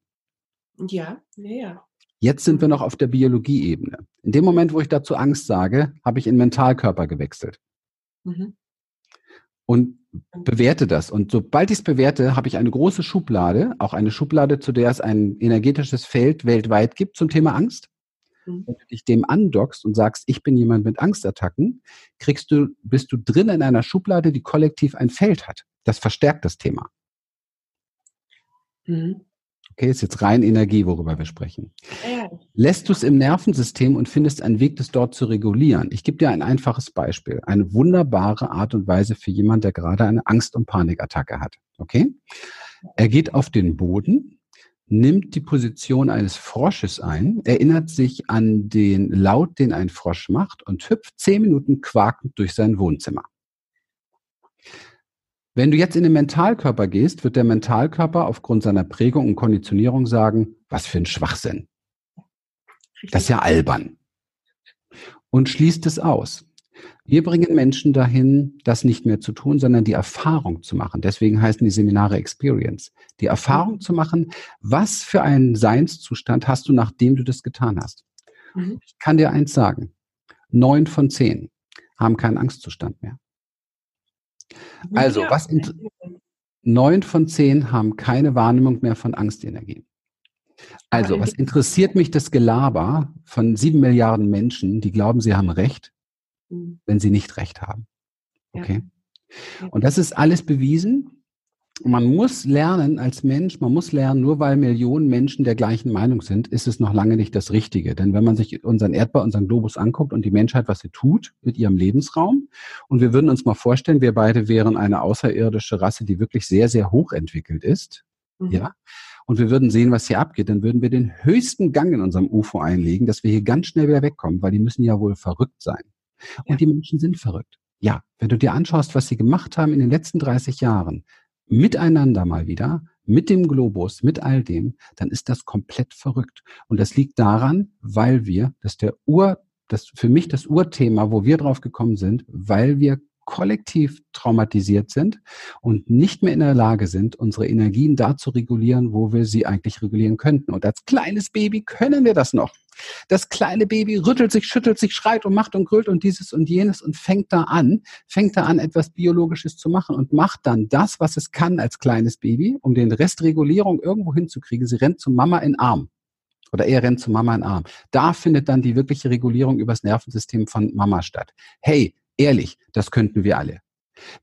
Ja, ja. Jetzt sind wir noch auf der Biologieebene. In dem Moment, wo ich dazu Angst sage, habe ich in Mentalkörper gewechselt. Mhm. Und bewerte das. Und sobald ich es bewerte, habe ich eine große Schublade, auch eine Schublade, zu der es ein energetisches Feld weltweit gibt zum Thema Angst. Mhm. Wenn du dich dem andockst und sagst, ich bin jemand mit Angstattacken, kriegst du, bist du drin in einer Schublade, die kollektiv ein Feld hat. Das verstärkt das Thema. Mhm. Okay, ist jetzt rein Energie, worüber wir sprechen. Ja. Lässt du es im Nervensystem und findest einen Weg, das dort zu regulieren. Ich gebe dir ein einfaches Beispiel. Eine wunderbare Art und Weise für jemand, der gerade eine Angst- und Panikattacke hat. Okay? Er geht auf den Boden, nimmt die Position eines Frosches ein, erinnert sich an den Laut, den ein Frosch macht und hüpft zehn Minuten quakend durch sein Wohnzimmer. Wenn du jetzt in den Mentalkörper gehst, wird der Mentalkörper aufgrund seiner Prägung und Konditionierung sagen, was für ein Schwachsinn. Das ist ja albern. Und schließt es aus. Wir bringen Menschen dahin, das nicht mehr zu tun, sondern die Erfahrung zu machen. Deswegen heißen die Seminare Experience. Die Erfahrung zu machen, was für einen Seinszustand hast du, nachdem du das getan hast. Mhm. Ich kann dir eins sagen. Neun von zehn haben keinen Angstzustand mehr. Also, was neun von zehn haben keine Wahrnehmung mehr von Angstenergien. Also, was interessiert mich das Gelaber von sieben Milliarden Menschen, die glauben, sie haben Recht, mhm. wenn sie nicht Recht haben? Okay? Und das ist alles bewiesen man muss lernen als Mensch, man muss lernen, nur weil Millionen Menschen der gleichen Meinung sind, ist es noch lange nicht das Richtige. Denn wenn man sich unseren Erdball, unseren Globus anguckt und die Menschheit, was sie tut mit ihrem Lebensraum, und wir würden uns mal vorstellen, wir beide wären eine außerirdische Rasse, die wirklich sehr, sehr hoch entwickelt ist, mhm. ja, und wir würden sehen, was hier abgeht, dann würden wir den höchsten Gang in unserem UFO einlegen, dass wir hier ganz schnell wieder wegkommen, weil die müssen ja wohl verrückt sein. Und ja. die Menschen sind verrückt. Ja, wenn du dir anschaust, was sie gemacht haben in den letzten 30 Jahren, miteinander mal wieder, mit dem Globus, mit all dem, dann ist das komplett verrückt. Und das liegt daran, weil wir, das ist der Ur, das für mich das Urthema, wo wir drauf gekommen sind, weil wir kollektiv traumatisiert sind und nicht mehr in der Lage sind, unsere Energien da zu regulieren, wo wir sie eigentlich regulieren könnten. Und als kleines Baby können wir das noch. Das kleine Baby rüttelt sich, schüttelt sich, schreit und macht und grüllt und dieses und jenes und fängt da an, fängt da an, etwas Biologisches zu machen und macht dann das, was es kann als kleines Baby, um den Restregulierung irgendwo hinzukriegen. Sie rennt zu Mama in Arm. Oder er rennt zu Mama in Arm. Da findet dann die wirkliche Regulierung übers Nervensystem von Mama statt. Hey, Ehrlich, das könnten wir alle.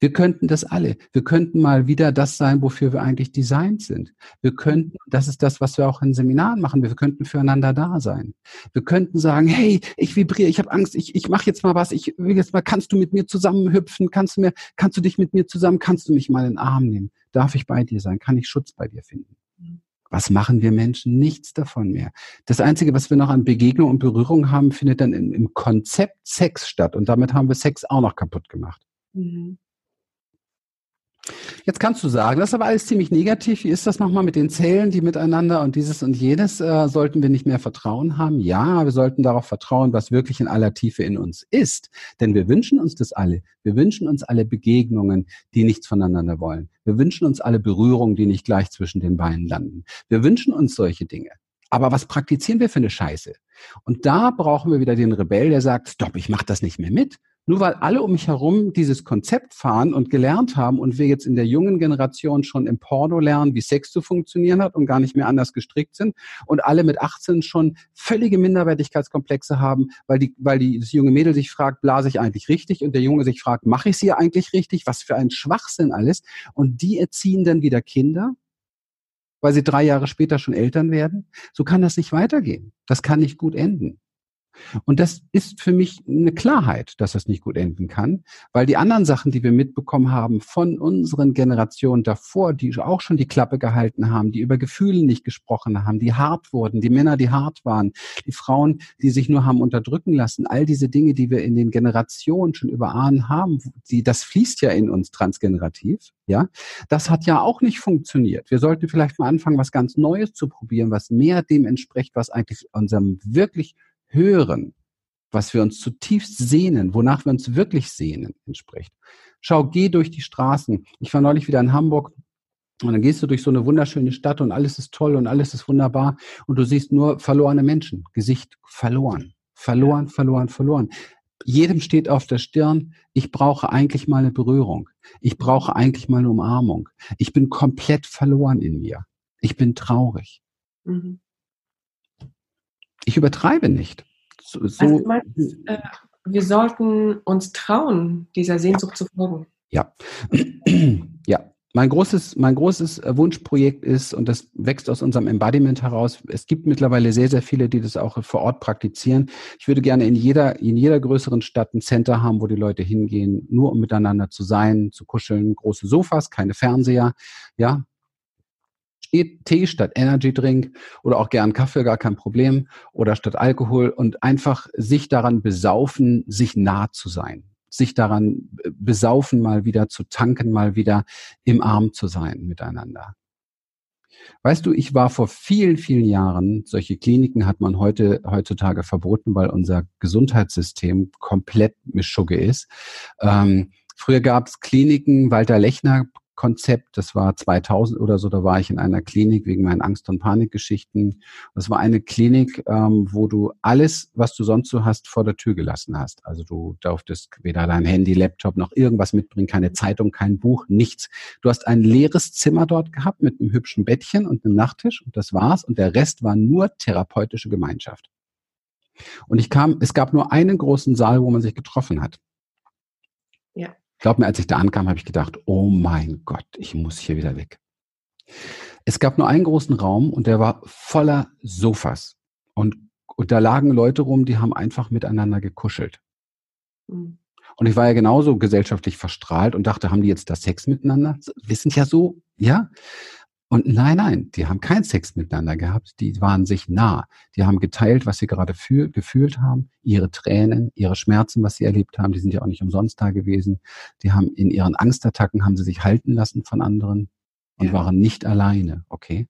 Wir könnten das alle. Wir könnten mal wieder das sein, wofür wir eigentlich designt sind. Wir könnten, das ist das, was wir auch in Seminaren machen, wir könnten füreinander da sein. Wir könnten sagen, hey, ich vibriere, ich habe Angst, ich, ich mache jetzt mal was, ich will jetzt mal, kannst du mit mir zusammen hüpfen, kannst du mir, kannst du dich mit mir zusammen, kannst du mich mal in den Arm nehmen? Darf ich bei dir sein? Kann ich Schutz bei dir finden? Was machen wir Menschen? Nichts davon mehr. Das Einzige, was wir noch an Begegnung und Berührung haben, findet dann im, Konzept Sex statt. Und damit haben wir Sex auch noch kaputt gemacht. Mhm. Jetzt kannst du sagen, das ist aber alles ziemlich negativ. Wie ist das nochmal mit den Zellen, die miteinander und dieses und jenes? Äh, sollten wir nicht mehr Vertrauen haben? Ja, wir sollten darauf vertrauen, was wirklich in aller Tiefe in uns ist. Denn wir wünschen uns das alle. Wir wünschen uns alle Begegnungen, die nichts voneinander wollen. Wir wünschen uns alle Berührungen, die nicht gleich zwischen den Beinen landen. Wir wünschen uns solche Dinge. Aber was praktizieren wir für eine Scheiße? Und da brauchen wir wieder den Rebell, der sagt, stopp, ich mache das nicht mehr mit. Nur weil alle um mich herum dieses Konzept fahren und gelernt haben und wir jetzt in der jungen Generation schon im Porno lernen, wie Sex zu funktionieren hat und gar nicht mehr anders gestrickt sind und alle mit 18 schon völlige Minderwertigkeitskomplexe haben, weil die, weil die, das junge Mädel sich fragt, blase ich eigentlich richtig? Und der Junge sich fragt, mache ich sie eigentlich richtig? Was für ein Schwachsinn alles. Und die erziehen dann wieder Kinder, weil sie drei Jahre später schon Eltern werden. So kann das nicht weitergehen. Das kann nicht gut enden. Und das ist für mich eine Klarheit, dass das nicht gut enden kann, weil die anderen Sachen, die wir mitbekommen haben von unseren Generationen davor, die auch schon die Klappe gehalten haben, die über Gefühle nicht gesprochen haben, die hart wurden, die Männer, die hart waren, die Frauen, die sich nur haben unterdrücken lassen, all diese Dinge, die wir in den Generationen schon über Ahnen haben, die, das fließt ja in uns transgenerativ, ja, das hat ja auch nicht funktioniert. Wir sollten vielleicht mal anfangen, was ganz Neues zu probieren, was mehr dem entspricht, was eigentlich unserem wirklich hören, was wir uns zutiefst sehnen, wonach wir uns wirklich sehnen, entspricht. Schau, geh durch die Straßen. Ich war neulich wieder in Hamburg und dann gehst du durch so eine wunderschöne Stadt und alles ist toll und alles ist wunderbar und du siehst nur verlorene Menschen, Gesicht verloren, verloren, verloren, verloren. Jedem steht auf der Stirn, ich brauche eigentlich mal eine Berührung. Ich brauche eigentlich mal eine Umarmung. Ich bin komplett verloren in mir. Ich bin traurig. Mhm. Ich übertreibe nicht. So, so also meinst, äh, wir sollten uns trauen, dieser Sehnsucht zu folgen. Ja, ja. mein großes, mein großes äh, Wunschprojekt ist, und das wächst aus unserem Embodiment heraus, es gibt mittlerweile sehr, sehr viele, die das auch vor Ort praktizieren. Ich würde gerne in jeder, in jeder größeren Stadt ein Center haben, wo die Leute hingehen, nur um miteinander zu sein, zu kuscheln, große Sofas, keine Fernseher, ja. Tee statt Energy Drink oder auch gern Kaffee, gar kein Problem, oder statt Alkohol und einfach sich daran besaufen, sich nah zu sein sich daran äh, besaufen, mal wieder zu tanken, mal wieder im Arm zu sein miteinander. Weißt du, ich war vor vielen, vielen Jahren, solche Kliniken hat man heute, heutzutage verboten, weil unser Gesundheitssystem komplett Mischugge ist. Ähm, früher gab es Kliniken, Walter Lechner Konzept. Das war 2000 oder so, da war ich in einer Klinik wegen meinen Angst- und Panikgeschichten. Das war eine Klinik, ähm, wo du alles, was du sonst so hast, vor der Tür gelassen hast. Also du durftest weder dein Handy, Laptop noch irgendwas mitbringen, keine Zeitung, kein Buch, nichts. Du hast ein leeres Zimmer dort gehabt mit einem hübschen Bettchen und einem Nachttisch und das war's. Und der Rest war nur therapeutische Gemeinschaft. Und ich kam, es gab nur einen großen Saal, wo man sich getroffen hat. Ja. Glaub mir, als ich da ankam, habe ich gedacht, oh mein Gott, ich muss hier wieder weg. Es gab nur einen großen Raum und der war voller Sofas. Und, und da lagen Leute rum, die haben einfach miteinander gekuschelt. Mhm. Und ich war ja genauso gesellschaftlich verstrahlt und dachte, haben die jetzt da Sex miteinander? Wir sind ja so, ja. Und nein, nein, die haben keinen Sex miteinander gehabt, die waren sich nah. Die haben geteilt, was sie gerade fühl, gefühlt haben, ihre Tränen, ihre Schmerzen, was sie erlebt haben, die sind ja auch nicht umsonst da gewesen. Die haben in ihren Angstattacken, haben sie sich halten lassen von anderen und ja. waren nicht alleine, okay?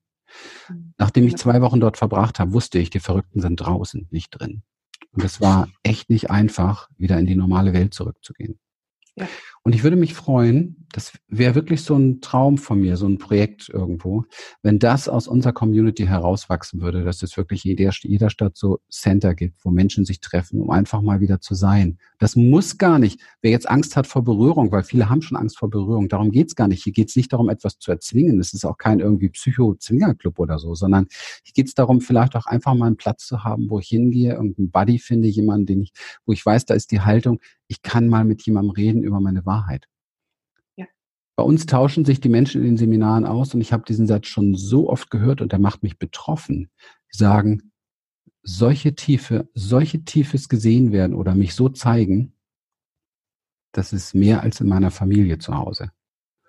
Mhm. Nachdem ich zwei Wochen dort verbracht habe, wusste ich, die Verrückten sind draußen, nicht drin. Und es war echt nicht einfach, wieder in die normale Welt zurückzugehen. Ja. Und ich würde mich freuen, das wäre wirklich so ein Traum von mir, so ein Projekt irgendwo, wenn das aus unserer Community herauswachsen würde, dass es wirklich jeder, jeder Stadt so Center gibt, wo Menschen sich treffen, um einfach mal wieder zu sein. Das muss gar nicht. Wer jetzt Angst hat vor Berührung, weil viele haben schon Angst vor Berührung, darum geht's gar nicht. Hier geht's nicht darum, etwas zu erzwingen. Es ist auch kein irgendwie Psycho-Zwingerclub oder so, sondern hier geht's darum, vielleicht auch einfach mal einen Platz zu haben, wo ich hingehe, irgendeinen Buddy finde, jemanden, den ich, wo ich weiß, da ist die Haltung, ich kann mal mit jemandem reden über meine Wahrheit. Ja. Bei uns tauschen sich die Menschen in den Seminaren aus und ich habe diesen Satz schon so oft gehört und der macht mich betroffen. Die sagen, solche Tiefe, solche Tiefes gesehen werden oder mich so zeigen, das ist mehr als in meiner Familie zu Hause.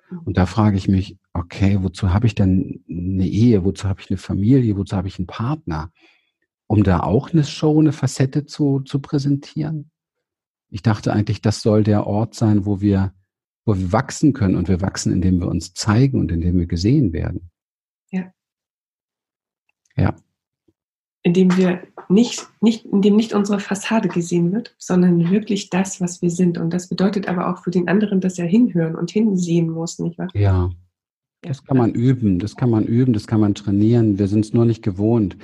Mhm. Und da frage ich mich, okay, wozu habe ich denn eine Ehe, wozu habe ich eine Familie, wozu habe ich einen Partner? Um da auch eine Show, eine Facette zu, zu präsentieren? Ich dachte eigentlich, das soll der Ort sein, wo wir, wo wir wachsen können und wir wachsen, indem wir uns zeigen und indem wir gesehen werden. Ja. Ja. Indem wir nicht, nicht, indem nicht unsere Fassade gesehen wird, sondern wirklich das, was wir sind. Und das bedeutet aber auch für den anderen, dass er hinhören und hinsehen muss, nicht wahr? Ja. Das kann man üben, das kann man üben, das kann man trainieren. Wir sind es nur nicht gewohnt.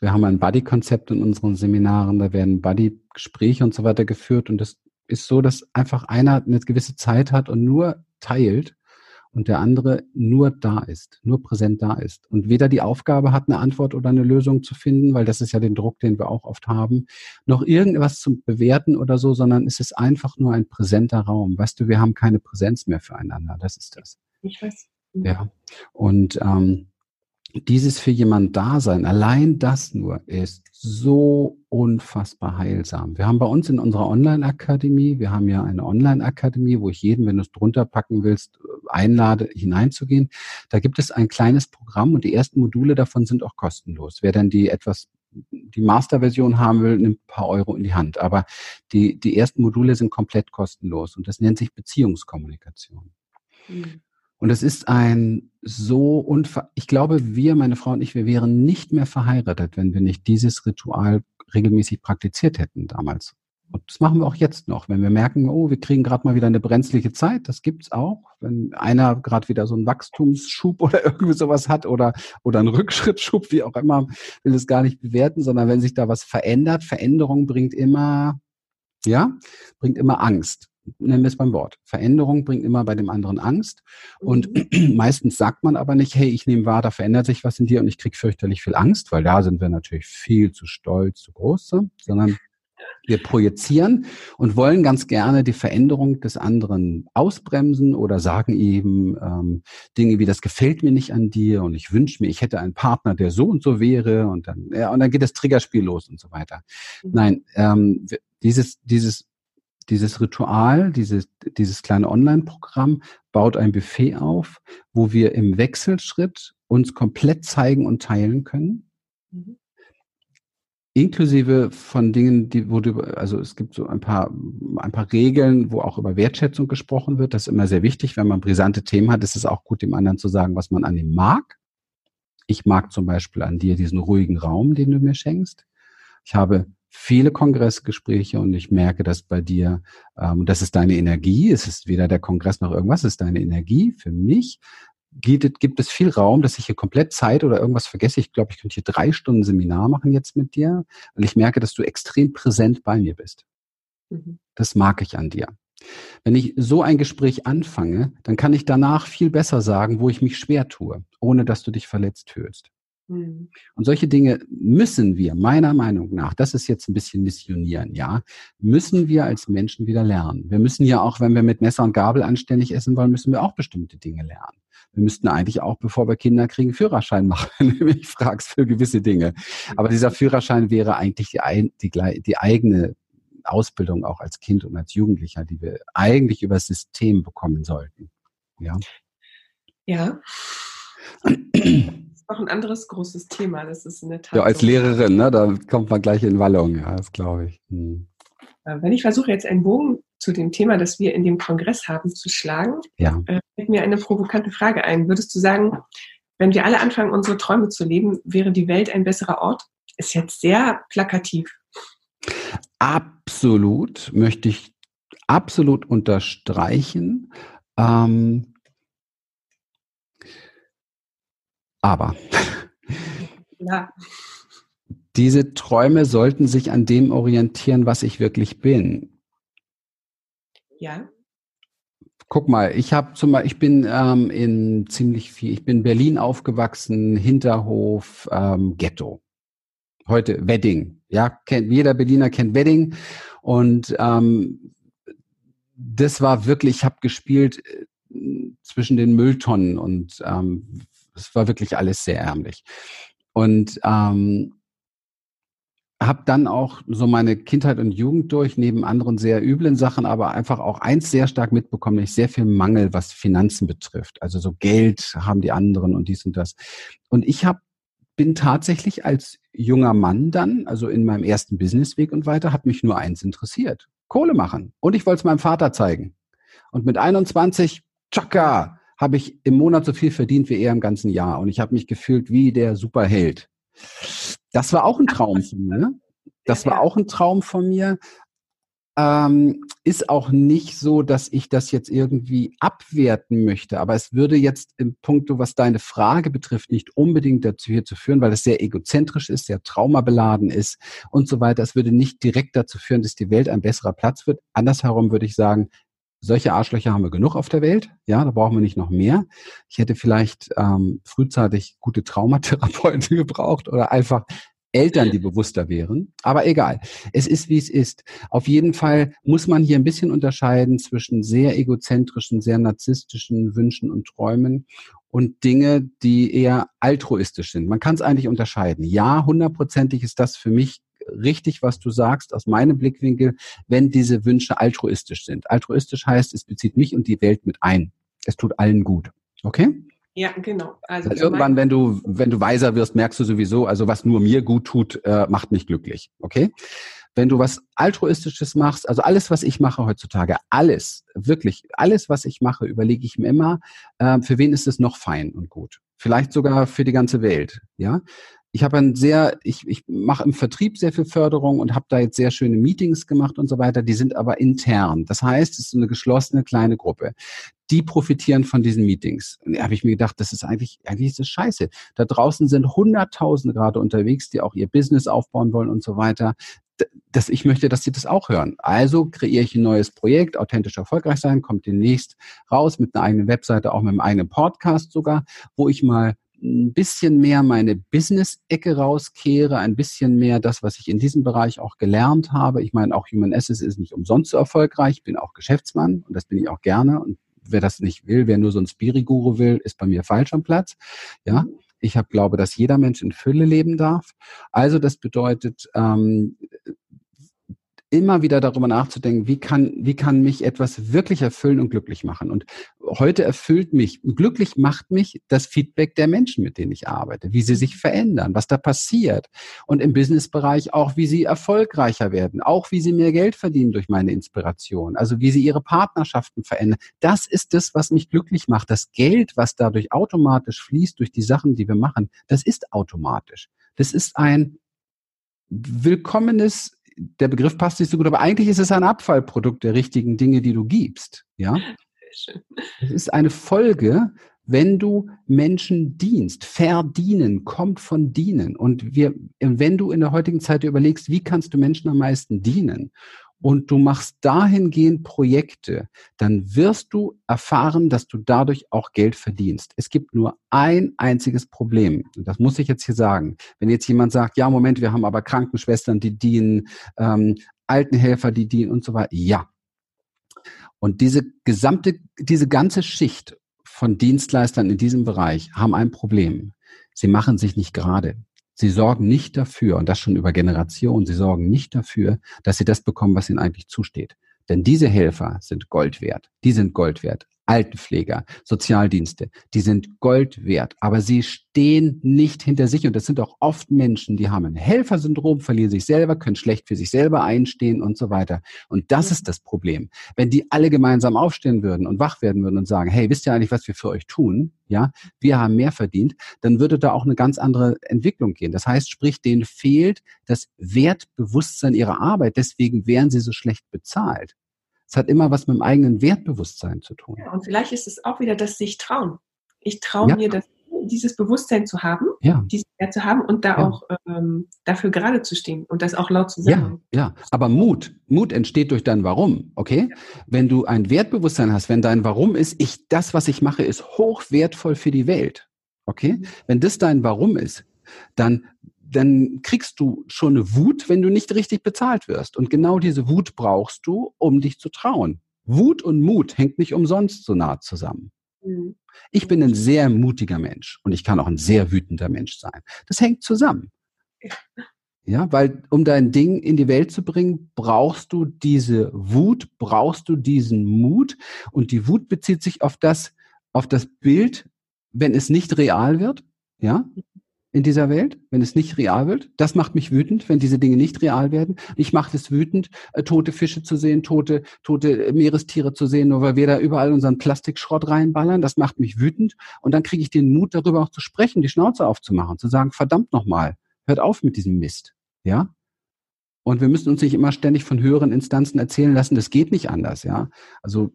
Wir haben ein Buddy-Konzept in unseren Seminaren, da werden Buddy-Gespräche und so weiter geführt. Und das ist so, dass einfach einer eine gewisse Zeit hat und nur teilt und der andere nur da ist, nur präsent da ist. Und weder die Aufgabe hat, eine Antwort oder eine Lösung zu finden, weil das ist ja den Druck, den wir auch oft haben, noch irgendwas zu bewerten oder so, sondern es ist einfach nur ein präsenter Raum. Weißt du, wir haben keine Präsenz mehr füreinander. Das ist das. Ich weiß. Ja. Und ähm, dieses für jemand da sein, allein das nur ist so unfassbar heilsam. Wir haben bei uns in unserer Online-Akademie, wir haben ja eine Online-Akademie, wo ich jeden, wenn du es drunter packen willst, einlade, hineinzugehen. Da gibt es ein kleines Programm und die ersten Module davon sind auch kostenlos. Wer dann die etwas die Master-Version haben will, nimmt ein paar Euro in die Hand. Aber die, die ersten Module sind komplett kostenlos und das nennt sich Beziehungskommunikation. Mhm. Und es ist ein so unver ich glaube, wir, meine Frau und ich, wir wären nicht mehr verheiratet, wenn wir nicht dieses Ritual regelmäßig praktiziert hätten damals. Und das machen wir auch jetzt noch, wenn wir merken, oh, wir kriegen gerade mal wieder eine brenzliche Zeit, das gibt's auch, wenn einer gerade wieder so einen Wachstumsschub oder irgendwie sowas hat oder oder einen Rückschrittschub, wie auch immer, will es gar nicht bewerten, sondern wenn sich da was verändert, Veränderung bringt immer ja, bringt immer Angst nennen wir es beim Wort. Veränderung bringt immer bei dem anderen Angst. Und mhm. meistens sagt man aber nicht, hey, ich nehme wahr, da verändert sich was in dir und ich kriege fürchterlich viel Angst, weil da sind wir natürlich viel zu stolz, zu groß, sondern Wir projizieren und wollen ganz gerne die Veränderung des anderen ausbremsen oder sagen eben ähm, Dinge wie, das gefällt mir nicht an dir und ich wünsche mir, ich hätte einen Partner, der so und so wäre und dann, ja, und dann geht das Triggerspiel los und so weiter. Mhm. Nein, ähm, dieses, dieses, dieses Ritual, dieses, dieses kleine Online-Programm baut ein Buffet auf, wo wir im Wechselschritt uns komplett zeigen und teilen können. Mhm inklusive von Dingen, die, wo du, also es gibt so ein paar, ein paar Regeln, wo auch über Wertschätzung gesprochen wird. Das ist immer sehr wichtig. Wenn man brisante Themen hat, ist es auch gut, dem anderen zu sagen, was man an ihm mag. Ich mag zum Beispiel an dir diesen ruhigen Raum, den du mir schenkst. Ich habe viele Kongressgespräche und ich merke, dass bei dir, ähm, das ist deine Energie, es ist weder der Kongress noch irgendwas, es ist deine Energie für mich, gibt, gibt es viel Raum, dass ich hier komplett Zeit oder irgendwas vergesse. Ich glaube, ich könnte hier drei Stunden Seminar machen jetzt mit dir, weil ich merke, dass du extrem präsent bei mir bist. Mhm. Das mag ich an dir. Wenn ich so ein Gespräch anfange, dann kann ich danach viel besser sagen, wo ich mich schwer tue, ohne dass du dich verletzt fühlst. Mhm. Und solche Dinge müssen wir, meiner Meinung nach, das ist jetzt ein bisschen missionieren, ja, müssen wir als Menschen wieder lernen. Wir müssen ja auch, wenn wir mit Messer und Gabel anständig essen wollen, müssen wir auch bestimmte Dinge lernen. Wir müssten eigentlich auch, bevor wir Kinder kriegen, Führerschein machen, nämlich fragst für gewisse Dinge. Aber dieser Führerschein wäre eigentlich die, die, die eigene Ausbildung auch als Kind und als Jugendlicher, die wir eigentlich über das System bekommen sollten. Ja. Ja. Noch ein anderes großes Thema. Das ist in der Tat. Ja, als Lehrerin, ne, da kommt man gleich in Wallung, ja, das glaube ich. Hm. Äh, wenn ich versuche, jetzt einen Bogen zu dem Thema, das wir in dem Kongress haben, zu schlagen, ja. äh, fällt mir eine provokante Frage ein. Würdest du sagen, wenn wir alle anfangen, unsere Träume zu leben, wäre die Welt ein besserer Ort? Ist jetzt sehr plakativ. Absolut, möchte ich absolut unterstreichen. Ähm, aber ja. diese Träume sollten sich an dem orientieren, was ich wirklich bin. Ja. Guck mal, ich habe zum Beispiel, ich bin ähm, in ziemlich viel, ich bin Berlin aufgewachsen, Hinterhof, ähm, Ghetto. Heute Wedding, ja, kennt jeder Berliner kennt Wedding und ähm, das war wirklich, ich habe gespielt äh, zwischen den Mülltonnen und ähm, es war wirklich alles sehr ärmlich. Und ähm, habe dann auch so meine Kindheit und Jugend durch, neben anderen sehr üblen Sachen, aber einfach auch eins sehr stark mitbekommen, nämlich sehr viel Mangel, was Finanzen betrifft. Also so Geld haben die anderen und dies und das. Und ich habe bin tatsächlich als junger Mann dann, also in meinem ersten Businessweg und weiter, hat mich nur eins interessiert. Kohle machen. Und ich wollte es meinem Vater zeigen. Und mit 21, tschakka, habe ich im Monat so viel verdient wie er im ganzen Jahr. Und ich habe mich gefühlt wie der Superheld. Das war auch ein Traum von mir. Das war auch ein Traum von mir. Ähm, ist auch nicht so, dass ich das jetzt irgendwie abwerten möchte, aber es würde jetzt im Punkt, was deine Frage betrifft, nicht unbedingt dazu hier zu führen, weil es sehr egozentrisch ist, sehr traumabeladen ist und so weiter. Es würde nicht direkt dazu führen, dass die Welt ein besserer Platz wird. Andersherum würde ich sagen, solche Arschlöcher haben wir genug auf der Welt. Ja, da brauchen wir nicht noch mehr. Ich hätte vielleicht ähm, frühzeitig gute Traumatherapeuten gebraucht oder einfach Eltern, die bewusster wären. Aber egal. Es ist, wie es ist. Auf jeden Fall muss man hier ein bisschen unterscheiden zwischen sehr egozentrischen, sehr narzisstischen Wünschen und Träumen und Dinge, die eher altruistisch sind. Man kann es eigentlich unterscheiden. Ja, hundertprozentig ist das für mich richtig, was du sagst, aus meinem Blickwinkel, wenn diese Wünsche altruistisch sind. Altruistisch heißt, es bezieht mich und die Welt mit ein. Es tut allen gut. Okay? Ja, genau. Also, also irgendwann, wenn du, wenn du weiser wirst, merkst du sowieso, also was nur mir gut tut, äh, macht mich glücklich. Okay? Wenn du was Altruistisches machst, also alles, was ich mache heutzutage, alles, wirklich, alles, was ich mache, überlege ich mir immer, äh, für wen ist es noch fein und gut? Vielleicht sogar für die ganze Welt, ja? Ich habe ein sehr, ich, ich mache im Vertrieb sehr viel Förderung und habe da jetzt sehr schöne Meetings gemacht und so weiter. Die sind aber intern. Das heißt, es ist eine geschlossene kleine Gruppe. Die profitieren von diesen Meetings. Und da habe ich mir gedacht, das ist eigentlich, eigentlich ist das scheiße. Da draußen sind Hunderttausende gerade unterwegs, die auch ihr Business aufbauen wollen und so weiter dass ich möchte, dass sie das auch hören. Also kreiere ich ein neues Projekt, authentisch erfolgreich sein, kommt demnächst raus mit einer eigenen Webseite, auch mit einem eigenen Podcast sogar, wo ich mal ein bisschen mehr meine Business-Ecke rauskehre, ein bisschen mehr das, was ich in diesem Bereich auch gelernt habe. Ich meine, auch Human Assets ist nicht umsonst so erfolgreich. Ich bin auch Geschäftsmann und das bin ich auch gerne. Und wer das nicht will, wer nur so ein Spiriguru will, ist bei mir falsch am Platz. Ja. Ich habe glaube, dass jeder Mensch in Fülle leben darf. Also das bedeutet, ähm, immer wieder darüber nachzudenken, wie kann, wie kann mich etwas wirklich erfüllen und glücklich machen. Und heute erfüllt mich, glücklich macht mich das Feedback der Menschen, mit denen ich arbeite, wie sie sich verändern, was da passiert. Und im Businessbereich auch, wie sie erfolgreicher werden, auch wie sie mehr Geld verdienen durch meine Inspiration, also wie sie ihre Partnerschaften verändern. Das ist das, was mich glücklich macht. Das Geld, was dadurch automatisch fließt durch die Sachen, die wir machen, das ist automatisch. Das ist ein willkommenes der Begriff passt nicht so gut, aber eigentlich ist es ein Abfallprodukt der richtigen Dinge, die du gibst. Ja? Es ist eine Folge, wenn du Menschen dienst. Verdienen kommt von dienen. Und wir, wenn du in der heutigen Zeit überlegst, wie kannst du Menschen am meisten dienen? Und du machst dahingehend Projekte, dann wirst du erfahren, dass du dadurch auch Geld verdienst. Es gibt nur ein einziges Problem. Das muss ich jetzt hier sagen. Wenn jetzt jemand sagt, ja, Moment, wir haben aber Krankenschwestern, die dienen, ähm, Altenhelfer, die dienen und so weiter. Ja. Und diese gesamte, diese ganze Schicht von Dienstleistern in diesem Bereich haben ein Problem. Sie machen sich nicht gerade. Sie sorgen nicht dafür, und das schon über Generationen, sie sorgen nicht dafür, dass sie das bekommen, was ihnen eigentlich zusteht. Denn diese Helfer sind Gold wert. Die sind Gold wert. Altenpfleger, Sozialdienste, die sind Gold wert, aber sie stehen nicht hinter sich und das sind auch oft Menschen, die haben ein Helfersyndrom, verlieren sich selber, können schlecht für sich selber einstehen und so weiter. Und das ist das Problem. Wenn die alle gemeinsam aufstehen würden und wach werden würden und sagen, hey, wisst ihr eigentlich, was wir für euch tun? Ja, wir haben mehr verdient, dann würde da auch eine ganz andere Entwicklung gehen. Das heißt, sprich, denen fehlt das Wertbewusstsein ihrer Arbeit, deswegen wären sie so schlecht bezahlt. Es hat immer was mit dem eigenen Wertbewusstsein zu tun. Ja, und vielleicht ist es auch wieder das sich trauen. Ich traue ja. mir, das, dieses Bewusstsein zu haben, ja. diesen Wert zu haben und da auch ähm, dafür gerade zu stehen und das auch laut zu sagen. Ja, ja, aber Mut, Mut entsteht durch dein Warum, okay? Wenn du ein Wertbewusstsein hast, wenn dein Warum ist, ich, das, was ich mache, ist hochwertvoll für die Welt, okay? Mhm. Wenn das dein Warum ist, dann dann kriegst du schon eine Wut, wenn du nicht richtig bezahlt wirst. Und genau diese Wut brauchst du, um dich zu trauen. Wut und Mut hängt nicht umsonst so nah zusammen. Mhm. Ich bin ein sehr mutiger Mensch und ich kann auch ein sehr wütender Mensch sein. Das hängt zusammen. Ja, weil um dein Ding in die Welt zu bringen, brauchst du diese Wut, brauchst du diesen Mut und die Wut bezieht sich auf das, auf das Bild, wenn es nicht real wird, ja, in dieser Welt, wenn es nicht real wird. Das macht mich wütend, wenn diese Dinge nicht real werden. Ich mache es wütend, äh, tote Fische zu sehen, tote, tote Meerestiere zu sehen, nur weil wir da überall unseren Plastikschrott reinballern. Das macht mich wütend. Und dann kriege ich den Mut, darüber auch zu sprechen, die Schnauze aufzumachen, zu sagen, verdammt nochmal, hört auf mit diesem Mist. Ja? Und wir müssen uns nicht immer ständig von höheren Instanzen erzählen lassen, das geht nicht anders, ja. Also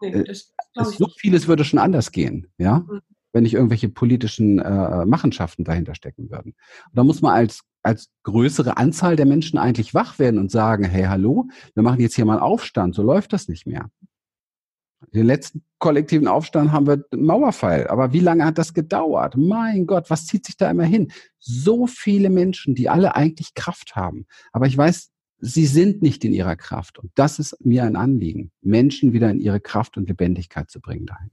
nee, äh, das, das so vieles würde schon anders gehen, ja. Mhm wenn nicht irgendwelche politischen äh, Machenschaften dahinter stecken würden. Und da muss man als, als größere Anzahl der Menschen eigentlich wach werden und sagen, hey, hallo, wir machen jetzt hier mal Aufstand, so läuft das nicht mehr. Den letzten kollektiven Aufstand haben wir Mauerfall. Aber wie lange hat das gedauert? Mein Gott, was zieht sich da immer hin? So viele Menschen, die alle eigentlich Kraft haben. Aber ich weiß, sie sind nicht in ihrer Kraft. Und das ist mir ein Anliegen, Menschen wieder in ihre Kraft und Lebendigkeit zu bringen dahin.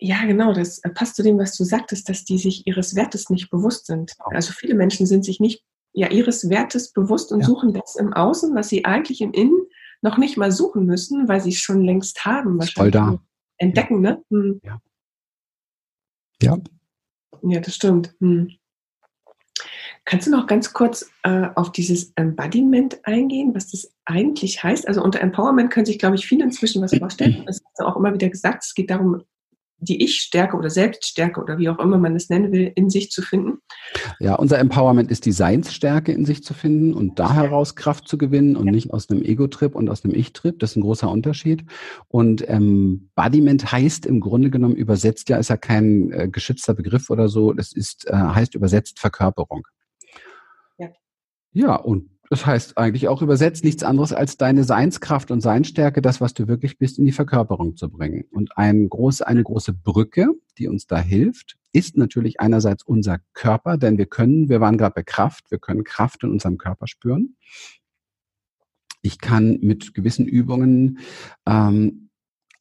Ja, genau, das passt zu dem, was du sagtest, dass die sich ihres Wertes nicht bewusst sind. Genau. Also viele Menschen sind sich nicht ja, ihres Wertes bewusst und ja. suchen das im Außen, was sie eigentlich im Innen noch nicht mal suchen müssen, weil sie es schon längst haben. Voll da. Entdecken, ja. ne? Hm. Ja. Ja. Ja, das stimmt. Hm. Kannst du noch ganz kurz äh, auf dieses Embodiment eingehen, was das eigentlich heißt? Also unter Empowerment können sich, glaube ich, viele inzwischen was vorstellen. Das hast du auch immer wieder gesagt. Es geht darum, die Ich-Stärke oder Selbststärke oder wie auch immer man es nennen will, in sich zu finden? Ja, unser Empowerment ist die Seinsstärke in sich zu finden und da heraus Kraft zu gewinnen und ja. nicht aus einem Ego-Trip und aus einem Ich-Trip. Das ist ein großer Unterschied. Und ähm, Embodiment heißt im Grunde genommen übersetzt, ja, ist ja kein äh, geschützter Begriff oder so, das ist, äh, heißt übersetzt Verkörperung. Ja. Ja, und das heißt eigentlich auch übersetzt nichts anderes als deine Seinskraft und Seinstärke, das, was du wirklich bist, in die Verkörperung zu bringen. Und ein groß, eine große Brücke, die uns da hilft, ist natürlich einerseits unser Körper, denn wir können, wir waren gerade bei Kraft, wir können Kraft in unserem Körper spüren. Ich kann mit gewissen Übungen ähm,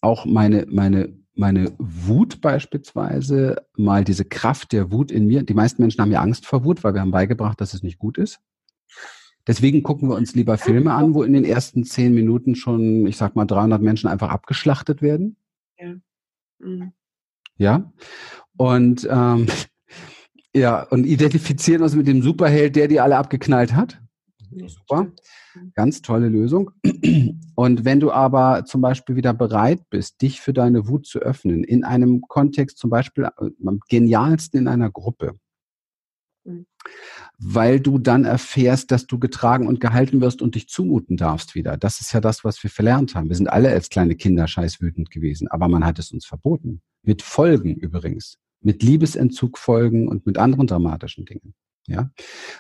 auch meine, meine, meine Wut beispielsweise, mal diese Kraft der Wut in mir. Die meisten Menschen haben ja Angst vor Wut, weil wir haben beigebracht, dass es nicht gut ist. Deswegen gucken wir uns lieber Filme an, wo in den ersten zehn Minuten schon, ich sag mal, 300 Menschen einfach abgeschlachtet werden. Ja. Mhm. Ja. Und ähm, ja, und identifizieren uns mit dem Superheld, der die alle abgeknallt hat. Super. Ganz tolle Lösung. Und wenn du aber zum Beispiel wieder bereit bist, dich für deine Wut zu öffnen, in einem Kontext zum Beispiel am genialsten in einer Gruppe. Weil du dann erfährst, dass du getragen und gehalten wirst und dich zumuten darfst wieder. Das ist ja das, was wir verlernt haben. Wir sind alle als kleine Kinder scheißwütend gewesen, aber man hat es uns verboten. Mit Folgen übrigens. Mit Liebesentzug Folgen und mit anderen dramatischen Dingen. Ja,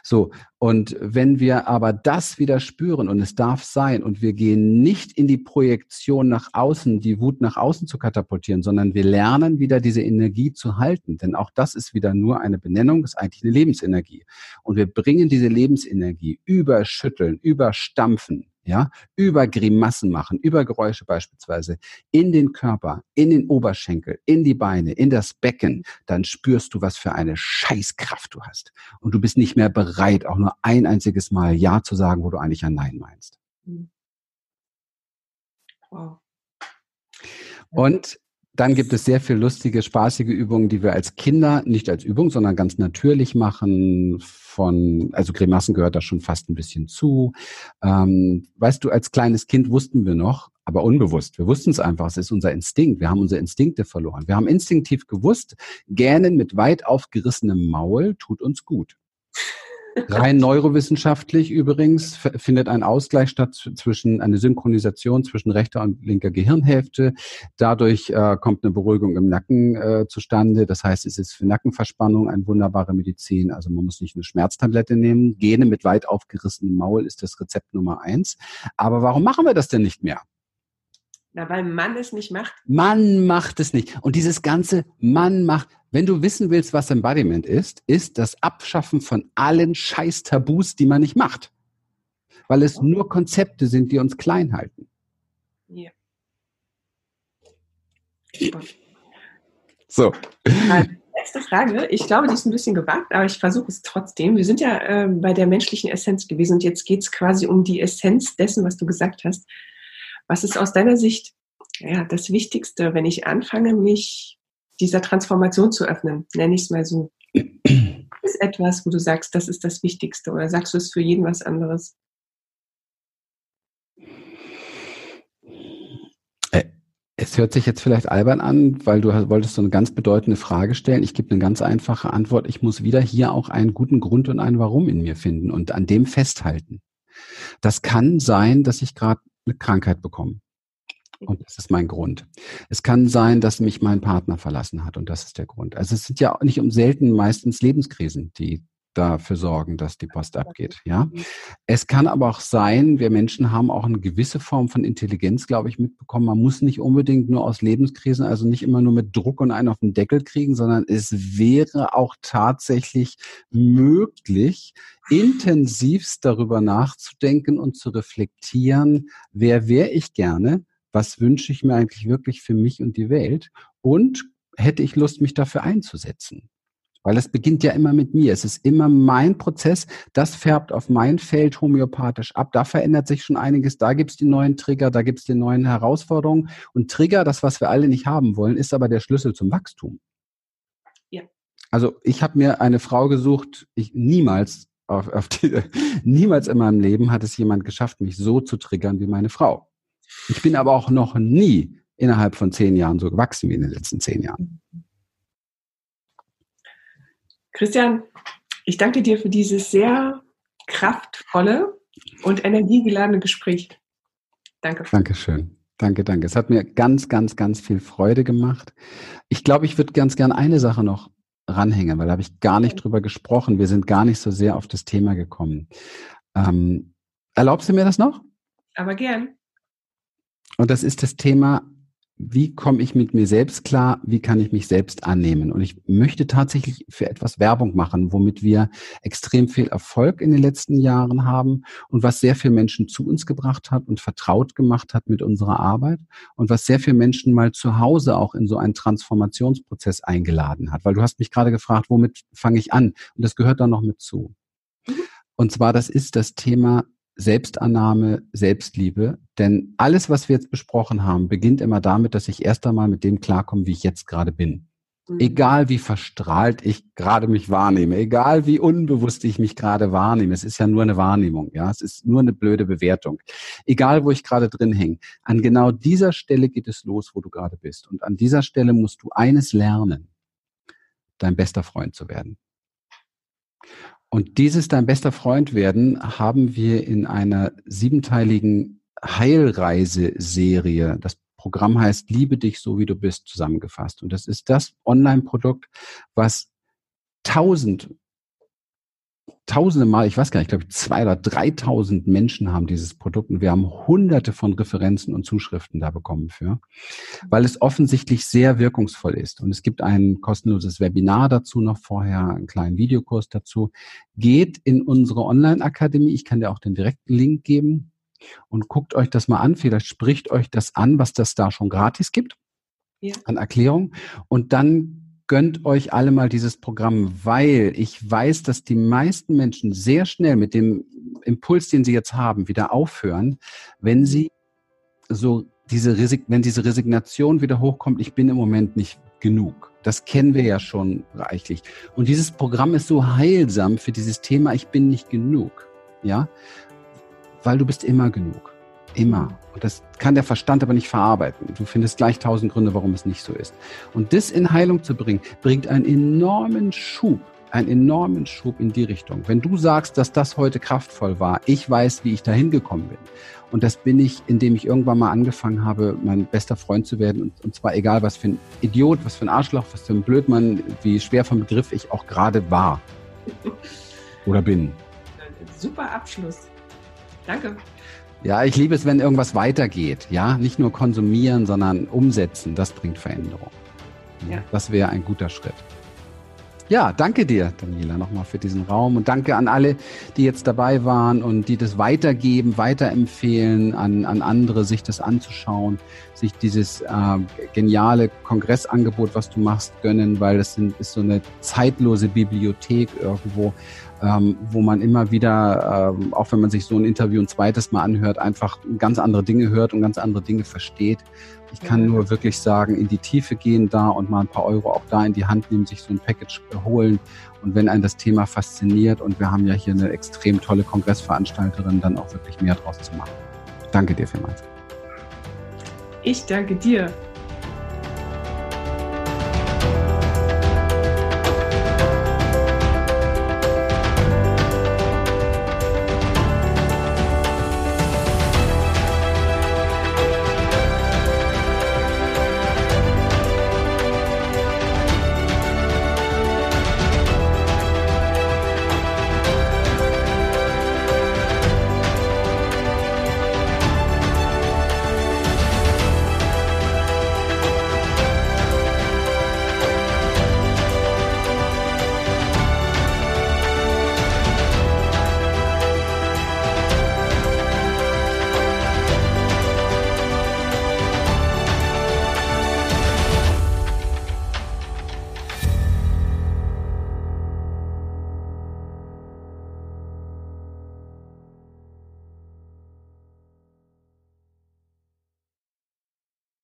so. Und wenn wir aber das wieder spüren und es darf sein und wir gehen nicht in die Projektion nach außen, die Wut nach außen zu katapultieren, sondern wir lernen wieder diese Energie zu halten. Denn auch das ist wieder nur eine Benennung, ist eigentlich eine Lebensenergie. Und wir bringen diese Lebensenergie über Schütteln, über Stampfen, ja, über Grimassen machen, über Geräusche beispielsweise, in den Körper, in den Oberschenkel, in die Beine, in das Becken, dann spürst du, was für eine Scheißkraft du hast. Und du bist nicht mehr bereit, auch nur ein einziges Mal Ja zu sagen, wo du eigentlich ein Nein meinst. Mhm. Wow. Und dann gibt es sehr viel lustige, spaßige Übungen, die wir als Kinder nicht als Übung, sondern ganz natürlich machen. Von, also Grimassen gehört da schon fast ein bisschen zu. Ähm, weißt du, als kleines Kind wussten wir noch, aber unbewusst. Wir wussten es einfach. Es ist unser Instinkt. Wir haben unsere Instinkte verloren. Wir haben instinktiv gewusst, Gähnen mit weit aufgerissenem Maul tut uns gut. Rein neurowissenschaftlich übrigens findet ein Ausgleich statt zwischen eine Synchronisation zwischen rechter und linker Gehirnhälfte. Dadurch äh, kommt eine Beruhigung im Nacken äh, zustande. Das heißt, es ist für Nackenverspannung eine wunderbare Medizin. Also man muss nicht eine Schmerztablette nehmen. Gene mit weit aufgerissenem Maul ist das Rezept Nummer eins. Aber warum machen wir das denn nicht mehr? Na, weil Mann es nicht macht. Mann macht es nicht. Und dieses ganze Mann macht, wenn du wissen willst, was Embodiment ist, ist das Abschaffen von allen scheiß Tabus, die man nicht macht. Weil es nur Konzepte sind, die uns klein halten. Ja. So. Letzte Frage. Ich glaube, die ist ein bisschen gewagt, aber ich versuche es trotzdem. Wir sind ja äh, bei der menschlichen Essenz gewesen und jetzt geht es quasi um die Essenz dessen, was du gesagt hast. Was ist aus deiner Sicht ja, das Wichtigste, wenn ich anfange, mich dieser Transformation zu öffnen, nenne ich es mal so. ist etwas, wo du sagst, das ist das Wichtigste oder sagst du es für jeden was anderes? Äh, es hört sich jetzt vielleicht albern an, weil du wolltest so eine ganz bedeutende Frage stellen. Ich gebe eine ganz einfache Antwort. Ich muss wieder hier auch einen guten Grund und ein Warum in mir finden und an dem festhalten. Das kann sein, dass ich gerade eine Krankheit bekomme. Und das ist mein Grund. Es kann sein, dass mich mein Partner verlassen hat und das ist der Grund. Also es sind ja nicht um selten meistens Lebenskrisen, die dafür sorgen, dass die Post abgeht. Ja, es kann aber auch sein, wir Menschen haben auch eine gewisse Form von Intelligenz, glaube ich, mitbekommen. Man muss nicht unbedingt nur aus Lebenskrisen, also nicht immer nur mit Druck und einen auf den Deckel kriegen, sondern es wäre auch tatsächlich möglich, intensivst darüber nachzudenken und zu reflektieren, wer wäre ich gerne, was wünsche ich mir eigentlich wirklich für mich und die Welt und hätte ich Lust, mich dafür einzusetzen. Weil es beginnt ja immer mit mir. Es ist immer mein Prozess. Das färbt auf mein Feld homöopathisch ab. Da verändert sich schon einiges. Da gibt es die neuen Trigger, da gibt es die neuen Herausforderungen. Und Trigger, das, was wir alle nicht haben wollen, ist aber der Schlüssel zum Wachstum. Ja. Also ich habe mir eine Frau gesucht, ich niemals auf, auf die, niemals in meinem Leben hat es jemand geschafft, mich so zu triggern wie meine Frau. Ich bin aber auch noch nie innerhalb von zehn Jahren so gewachsen wie in den letzten zehn Jahren. Christian, ich danke dir für dieses sehr kraftvolle und energiegeladene Gespräch. Danke. Dankeschön. Danke, danke. Es hat mir ganz, ganz, ganz viel Freude gemacht. Ich glaube, ich würde ganz gern eine Sache noch ranhängen, weil da habe ich gar nicht drüber gesprochen. Wir sind gar nicht so sehr auf das Thema gekommen. Ähm, erlaubst du mir das noch? Aber gern. Und das ist das Thema wie komme ich mit mir selbst klar, wie kann ich mich selbst annehmen. Und ich möchte tatsächlich für etwas Werbung machen, womit wir extrem viel Erfolg in den letzten Jahren haben und was sehr viele Menschen zu uns gebracht hat und vertraut gemacht hat mit unserer Arbeit und was sehr viele Menschen mal zu Hause auch in so einen Transformationsprozess eingeladen hat. Weil du hast mich gerade gefragt, womit fange ich an? Und das gehört da noch mit zu. Mhm. Und zwar, das ist das Thema Selbstannahme, Selbstliebe. Denn alles, was wir jetzt besprochen haben, beginnt immer damit, dass ich erst einmal mit dem klarkomme, wie ich jetzt gerade bin. Mhm. Egal wie verstrahlt ich gerade mich wahrnehme, egal wie unbewusst ich mich gerade wahrnehme, es ist ja nur eine Wahrnehmung, ja, es ist nur eine blöde Bewertung. Egal wo ich gerade drin hänge, an genau dieser Stelle geht es los, wo du gerade bist. Und an dieser Stelle musst du eines lernen, dein bester Freund zu werden. Und dieses Dein bester Freund werden haben wir in einer siebenteiligen Heilreise-Serie. Das Programm heißt Liebe dich so wie du bist zusammengefasst. Und das ist das Online-Produkt, was tausend tausende Mal, ich weiß gar nicht, ich glaube zwei oder dreitausend Menschen haben dieses Produkt und wir haben hunderte von Referenzen und Zuschriften da bekommen für, weil es offensichtlich sehr wirkungsvoll ist. Und es gibt ein kostenloses Webinar dazu noch vorher, einen kleinen Videokurs dazu. Geht in unsere Online-Akademie, ich kann dir auch den direkten Link geben und guckt euch das mal an. Vielleicht spricht euch das an, was das da schon gratis gibt ja. an Erklärung. Und dann gönnt euch alle mal dieses Programm, weil ich weiß, dass die meisten Menschen sehr schnell mit dem Impuls, den sie jetzt haben, wieder aufhören, wenn sie so diese Resig wenn diese Resignation wieder hochkommt, ich bin im Moment nicht genug. Das kennen wir ja schon reichlich. Und dieses Programm ist so heilsam für dieses Thema, ich bin nicht genug. Ja? Weil du bist immer genug. Immer. Und das kann der Verstand aber nicht verarbeiten. Du findest gleich tausend Gründe, warum es nicht so ist. Und das in Heilung zu bringen, bringt einen enormen Schub, einen enormen Schub in die Richtung. Wenn du sagst, dass das heute kraftvoll war, ich weiß, wie ich da hingekommen bin. Und das bin ich, indem ich irgendwann mal angefangen habe, mein bester Freund zu werden. Und, und zwar egal, was für ein Idiot, was für ein Arschloch, was für ein Blödmann, wie schwer vom Begriff ich auch gerade war. Oder bin. Super Abschluss. Danke. Ja, ich liebe es, wenn irgendwas weitergeht. Ja, nicht nur konsumieren, sondern umsetzen. Das bringt Veränderung. Ja. Das wäre ein guter Schritt. Ja, danke dir, Daniela, nochmal für diesen Raum und danke an alle, die jetzt dabei waren und die das weitergeben, weiterempfehlen an, an andere, sich das anzuschauen, sich dieses äh, geniale Kongressangebot, was du machst, gönnen, weil das sind, ist so eine zeitlose Bibliothek irgendwo, ähm, wo man immer wieder, ähm, auch wenn man sich so ein Interview ein zweites Mal anhört, einfach ganz andere Dinge hört und ganz andere Dinge versteht. Ich kann mhm. nur wirklich sagen, in die Tiefe gehen da und mal ein paar Euro auch da in die Hand nehmen, sich so ein Package holen. Und wenn einen das Thema fasziniert und wir haben ja hier eine extrem tolle Kongressveranstalterin, dann auch wirklich mehr draus zu machen. Danke dir vielmals. Ich danke dir.